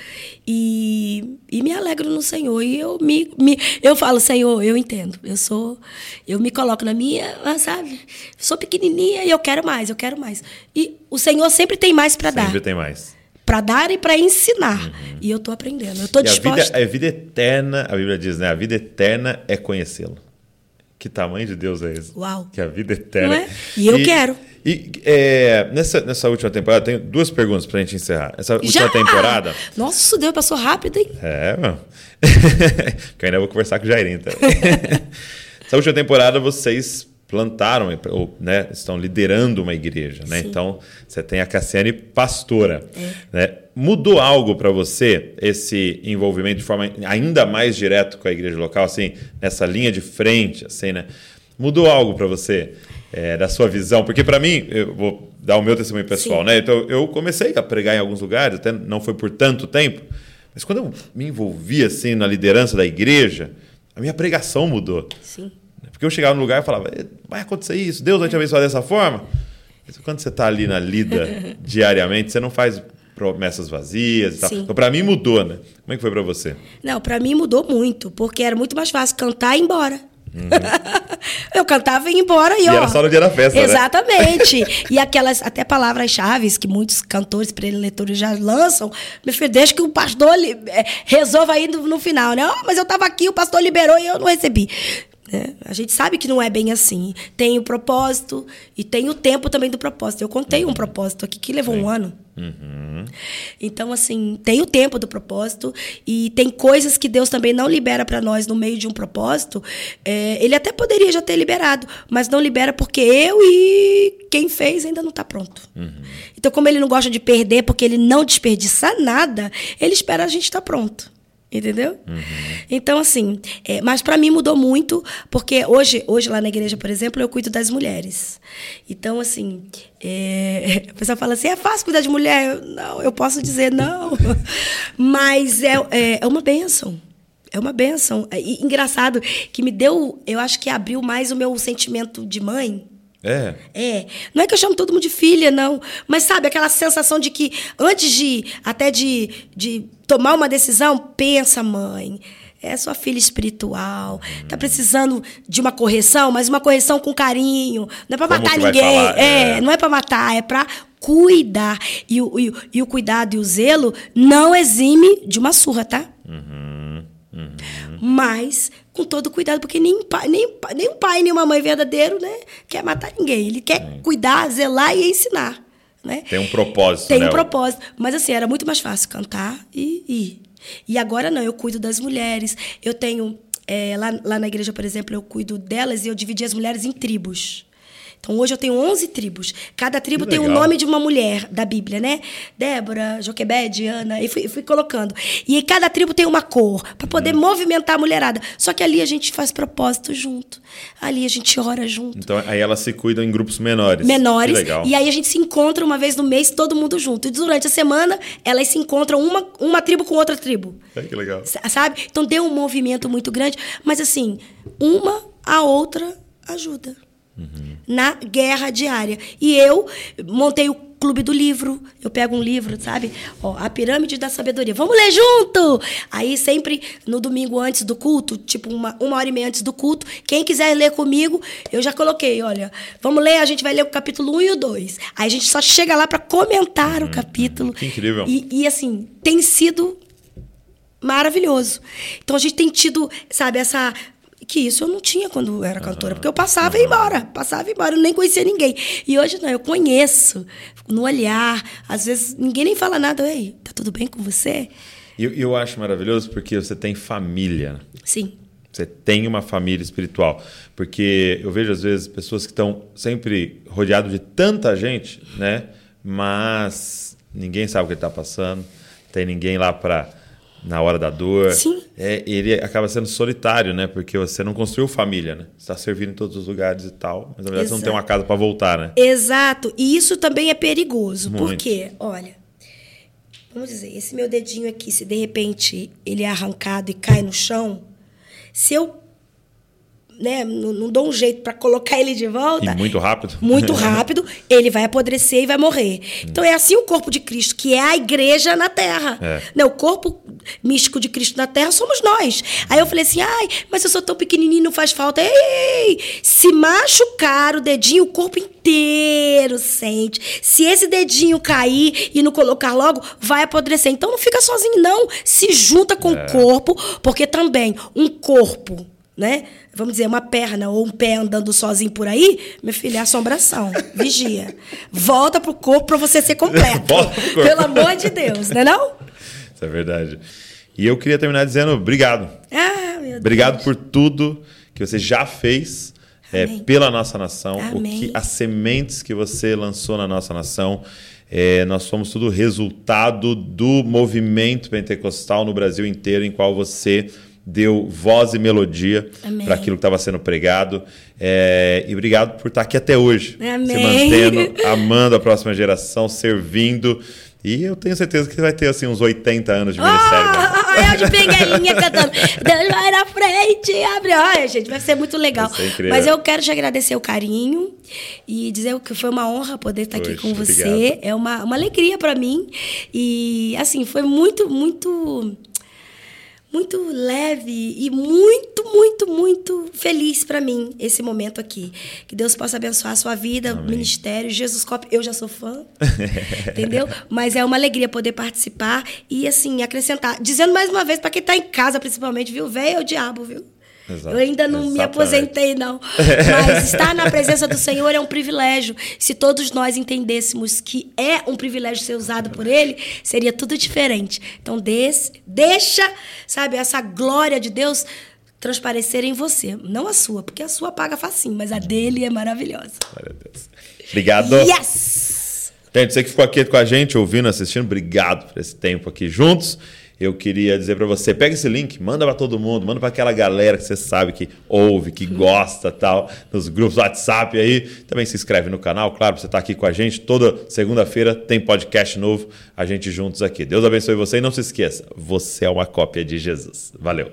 [SPEAKER 3] e, e me alegro no Senhor. E eu me, me eu falo, Senhor, eu entendo. Eu sou, eu me coloco na minha, sabe? Sou pequenininha e eu quero mais, eu quero mais. E o Senhor sempre tem mais para dar,
[SPEAKER 1] Sempre tem mais.
[SPEAKER 3] Para dar e para ensinar. E eu tô aprendendo. Eu tô
[SPEAKER 1] E a vida,
[SPEAKER 3] disposta.
[SPEAKER 1] a vida eterna, a Bíblia diz, né? A vida eterna é conhecê-lo. Que tamanho de Deus é esse?
[SPEAKER 3] Uau.
[SPEAKER 1] Que a vida eterna.
[SPEAKER 3] Não é? E eu quero.
[SPEAKER 1] E é, nessa, nessa última temporada, tenho duas perguntas pra gente encerrar. Essa última
[SPEAKER 3] Já?
[SPEAKER 1] temporada.
[SPEAKER 3] Nossa, Deus, passou rápido, hein?
[SPEAKER 1] É, mano. que eu ainda vou conversar com o Jairinho também. Essa última temporada vocês plantaram, ou né, estão liderando uma igreja, né? Então, você tem a Cassiane pastora. Né? Mudou algo para você esse envolvimento de forma ainda mais direto com a igreja local, assim, nessa linha de frente, assim, né? Mudou algo para você é, da sua visão? Porque para mim, eu vou dar o meu testemunho pessoal,
[SPEAKER 3] Sim.
[SPEAKER 1] né? Então, eu comecei a pregar em alguns lugares, até não foi por tanto tempo, mas quando eu me envolvi assim na liderança da igreja, a minha pregação mudou.
[SPEAKER 3] Sim.
[SPEAKER 1] Porque eu chegava no lugar e falava, "Eh, vai acontecer isso, Deus vai te abençoar dessa forma. Mas quando você está ali na lida diariamente, você não faz promessas vazias e tal.
[SPEAKER 3] Sim.
[SPEAKER 1] Então, para mim mudou, né? Como é que foi para você?
[SPEAKER 3] Não, pra mim mudou muito, porque era muito mais fácil cantar e ir embora. eu cantava e ia embora e,
[SPEAKER 1] Uhum. E
[SPEAKER 3] ó.
[SPEAKER 1] era só no dia da festa, né?
[SPEAKER 3] Exatamente. e aquelas até palavras-chave que muitos cantores preletores já lançam, meu filho, deixa que o pastor li- é, resolva aí no, no final, né? Oh, mas eu tava aqui, o pastor liberou e eu não recebi. Né? A gente sabe que não é bem assim. Tem o propósito e tem o tempo também do propósito. Eu contei um propósito aqui que levou um ano. Então, assim, tem o tempo do propósito e tem coisas que Deus também não libera para nós no meio de um propósito. É, ele até poderia já ter liberado, mas não libera porque eu e quem fez ainda não está pronto. Então, como ele não gosta de perder porque ele não desperdiça nada, ele espera a gente estar pronto. Entendeu? Então, assim, é, mas para mim mudou muito, porque hoje, hoje lá na igreja, por exemplo, eu cuido das mulheres. Então, assim, é, a pessoa fala assim: é fácil cuidar de mulher? Eu, não, eu posso dizer não. mas é, é, é uma bênção. É uma benção. E, engraçado que me deu, eu acho que abriu mais o meu sentimento de mãe.
[SPEAKER 1] É.
[SPEAKER 3] É. Não é que eu chamo todo mundo de filha, não. Mas sabe, aquela sensação de que antes de até de, de tomar uma decisão, pensa, mãe. É sua filha espiritual. Hum. Tá precisando de uma correção, mas uma correção com carinho. Não é para matar ninguém. É, é, não é para matar, é para cuidar. E o, e, e, o cuidado e o zelo não exime de uma surra, tá? Uhum. Mas com todo cuidado, porque nem, pai, nem, nem um pai, nem uma mãe verdadeiro né, quer matar ninguém. Ele quer Sim. cuidar, zelar e ensinar. Né?
[SPEAKER 1] Tem um propósito.
[SPEAKER 3] Tem
[SPEAKER 1] né?
[SPEAKER 3] um propósito. Mas assim, era muito mais fácil cantar e ir. E agora não, eu cuido das mulheres. Eu tenho. É, lá, lá na igreja, por exemplo, eu cuido delas e eu dividi as mulheres em tribos. Então hoje eu tenho 11 tribos. Cada tribo tem o nome de uma mulher da Bíblia, né? Débora, Joquebede, Ana, e fui, fui colocando. E cada tribo tem uma cor, para poder hum. movimentar a mulherada. Só que ali a gente faz propósito junto. Ali a gente ora junto.
[SPEAKER 1] Então aí elas se cuidam em grupos menores.
[SPEAKER 3] Menores. E aí a gente se encontra uma vez no mês, todo mundo junto. E durante a semana elas se encontram uma, uma tribo com outra tribo.
[SPEAKER 1] É que legal.
[SPEAKER 3] Sabe? Então deu um movimento muito grande. Mas assim, uma a outra ajuda uhum. na guerra diária. E eu montei o clube do livro. Eu pego um livro, sabe? Ó, a pirâmide da sabedoria. Vamos ler junto! Aí sempre no domingo antes do culto, tipo uma, uma hora e meia antes do culto, quem quiser ler comigo, eu já coloquei, olha, vamos ler, a gente vai ler o capítulo 1 e o 2. Aí a gente só chega lá para comentar uhum. o capítulo.
[SPEAKER 1] Que incrível.
[SPEAKER 3] E, e assim, tem sido maravilhoso. Então a gente tem tido, sabe, essa que isso eu não tinha quando era cantora, porque eu passava e ia embora, passava e ia embora, eu nem conhecia ninguém. E hoje não, eu conheço, no olhar, às vezes ninguém nem fala nada, ei, tá tudo bem com você?
[SPEAKER 1] E eu, eu acho maravilhoso porque você tem família.
[SPEAKER 3] Sim.
[SPEAKER 1] Você tem uma família espiritual. Porque eu vejo, às vezes, pessoas que estão sempre rodeadas de tanta gente, né? Mas ninguém sabe o que está passando, tem ninguém lá para na hora da dor.
[SPEAKER 3] Sim.
[SPEAKER 1] É, ele acaba sendo solitário, né? Porque você não construiu família, né? Você está servindo em todos os lugares e tal, mas na verdade Exato. você não tem uma casa para voltar, né?
[SPEAKER 3] Exato. E isso também é perigoso. Muito. Porque, olha, vamos dizer, esse meu dedinho aqui, se de repente ele é arrancado e cai no chão, se eu né, não, não dou um jeito para colocar ele de volta.
[SPEAKER 1] E muito rápido.
[SPEAKER 3] Muito rápido, ele vai apodrecer e vai morrer. Então é assim o corpo de Cristo, que é a igreja na terra. É. Né, o corpo místico de Cristo na terra somos nós. Aí eu falei assim: ai, mas eu sou tão pequenininho, não faz falta. Ei, se machucar o dedinho, o corpo inteiro sente. Se esse dedinho cair e não colocar logo, vai apodrecer. Então não fica sozinho, não. Se junta com é. o corpo, porque também um corpo né? Vamos dizer, uma perna ou um pé andando sozinho por aí, meu filho, é assombração. Vigia. Volta pro corpo para você ser completo. Pelo amor de Deus, não é não?
[SPEAKER 1] Isso é verdade. E eu queria terminar dizendo obrigado.
[SPEAKER 3] Ah, meu Deus.
[SPEAKER 1] Obrigado por tudo que você já fez é, pela nossa nação,
[SPEAKER 3] Amém.
[SPEAKER 1] o que as sementes que você lançou na nossa nação. É, nós somos tudo resultado do movimento pentecostal no Brasil inteiro, em qual você deu voz e melodia para aquilo que estava sendo pregado. É, e obrigado por estar aqui até hoje.
[SPEAKER 3] Amém.
[SPEAKER 1] Se mantendo, amando a próxima geração, servindo. E eu tenho certeza que vai ter assim uns 80 anos de ministério.
[SPEAKER 3] Oh, eu de bengalinha cantando. Deus vai na frente, abre. Olha, gente, vai ser muito legal. Mas eu quero te agradecer o carinho e dizer que foi uma honra poder estar Poxa, aqui com você.
[SPEAKER 1] Obrigado.
[SPEAKER 3] É uma, uma alegria para mim. E assim, foi muito, muito muito leve e muito, muito, muito feliz para mim esse momento aqui. Que Deus possa abençoar a sua vida, Amém. ministério, Jesus Cop. Eu já sou fã, entendeu? Mas é uma alegria poder participar e assim acrescentar, dizendo mais uma vez para quem está em casa, principalmente, viu, velho é o diabo, viu?
[SPEAKER 1] Exato.
[SPEAKER 3] Eu ainda não
[SPEAKER 1] Exatamente.
[SPEAKER 3] me aposentei, não. Mas estar na presença do Senhor é um privilégio. Se todos nós entendêssemos que é um privilégio ser usado por Ele, seria tudo diferente. Então, deixa, sabe, essa glória de Deus transparecer em você. Não a sua, porque a sua paga facinho, mas a dele é maravilhosa.
[SPEAKER 1] Glória a Deus. Obrigado.
[SPEAKER 3] Yes!
[SPEAKER 1] Gente, você que ficou aqui com a gente, ouvindo, assistindo, obrigado por esse tempo aqui juntos. Eu queria dizer para você, pega esse link, manda para todo mundo, manda para aquela galera que você sabe que ouve, que gosta, tal, nos grupos WhatsApp aí. Também se inscreve no canal, claro, você estar tá aqui com a gente. Toda segunda-feira tem podcast novo, a gente juntos aqui. Deus abençoe você e não se esqueça, você é uma cópia de Jesus. Valeu.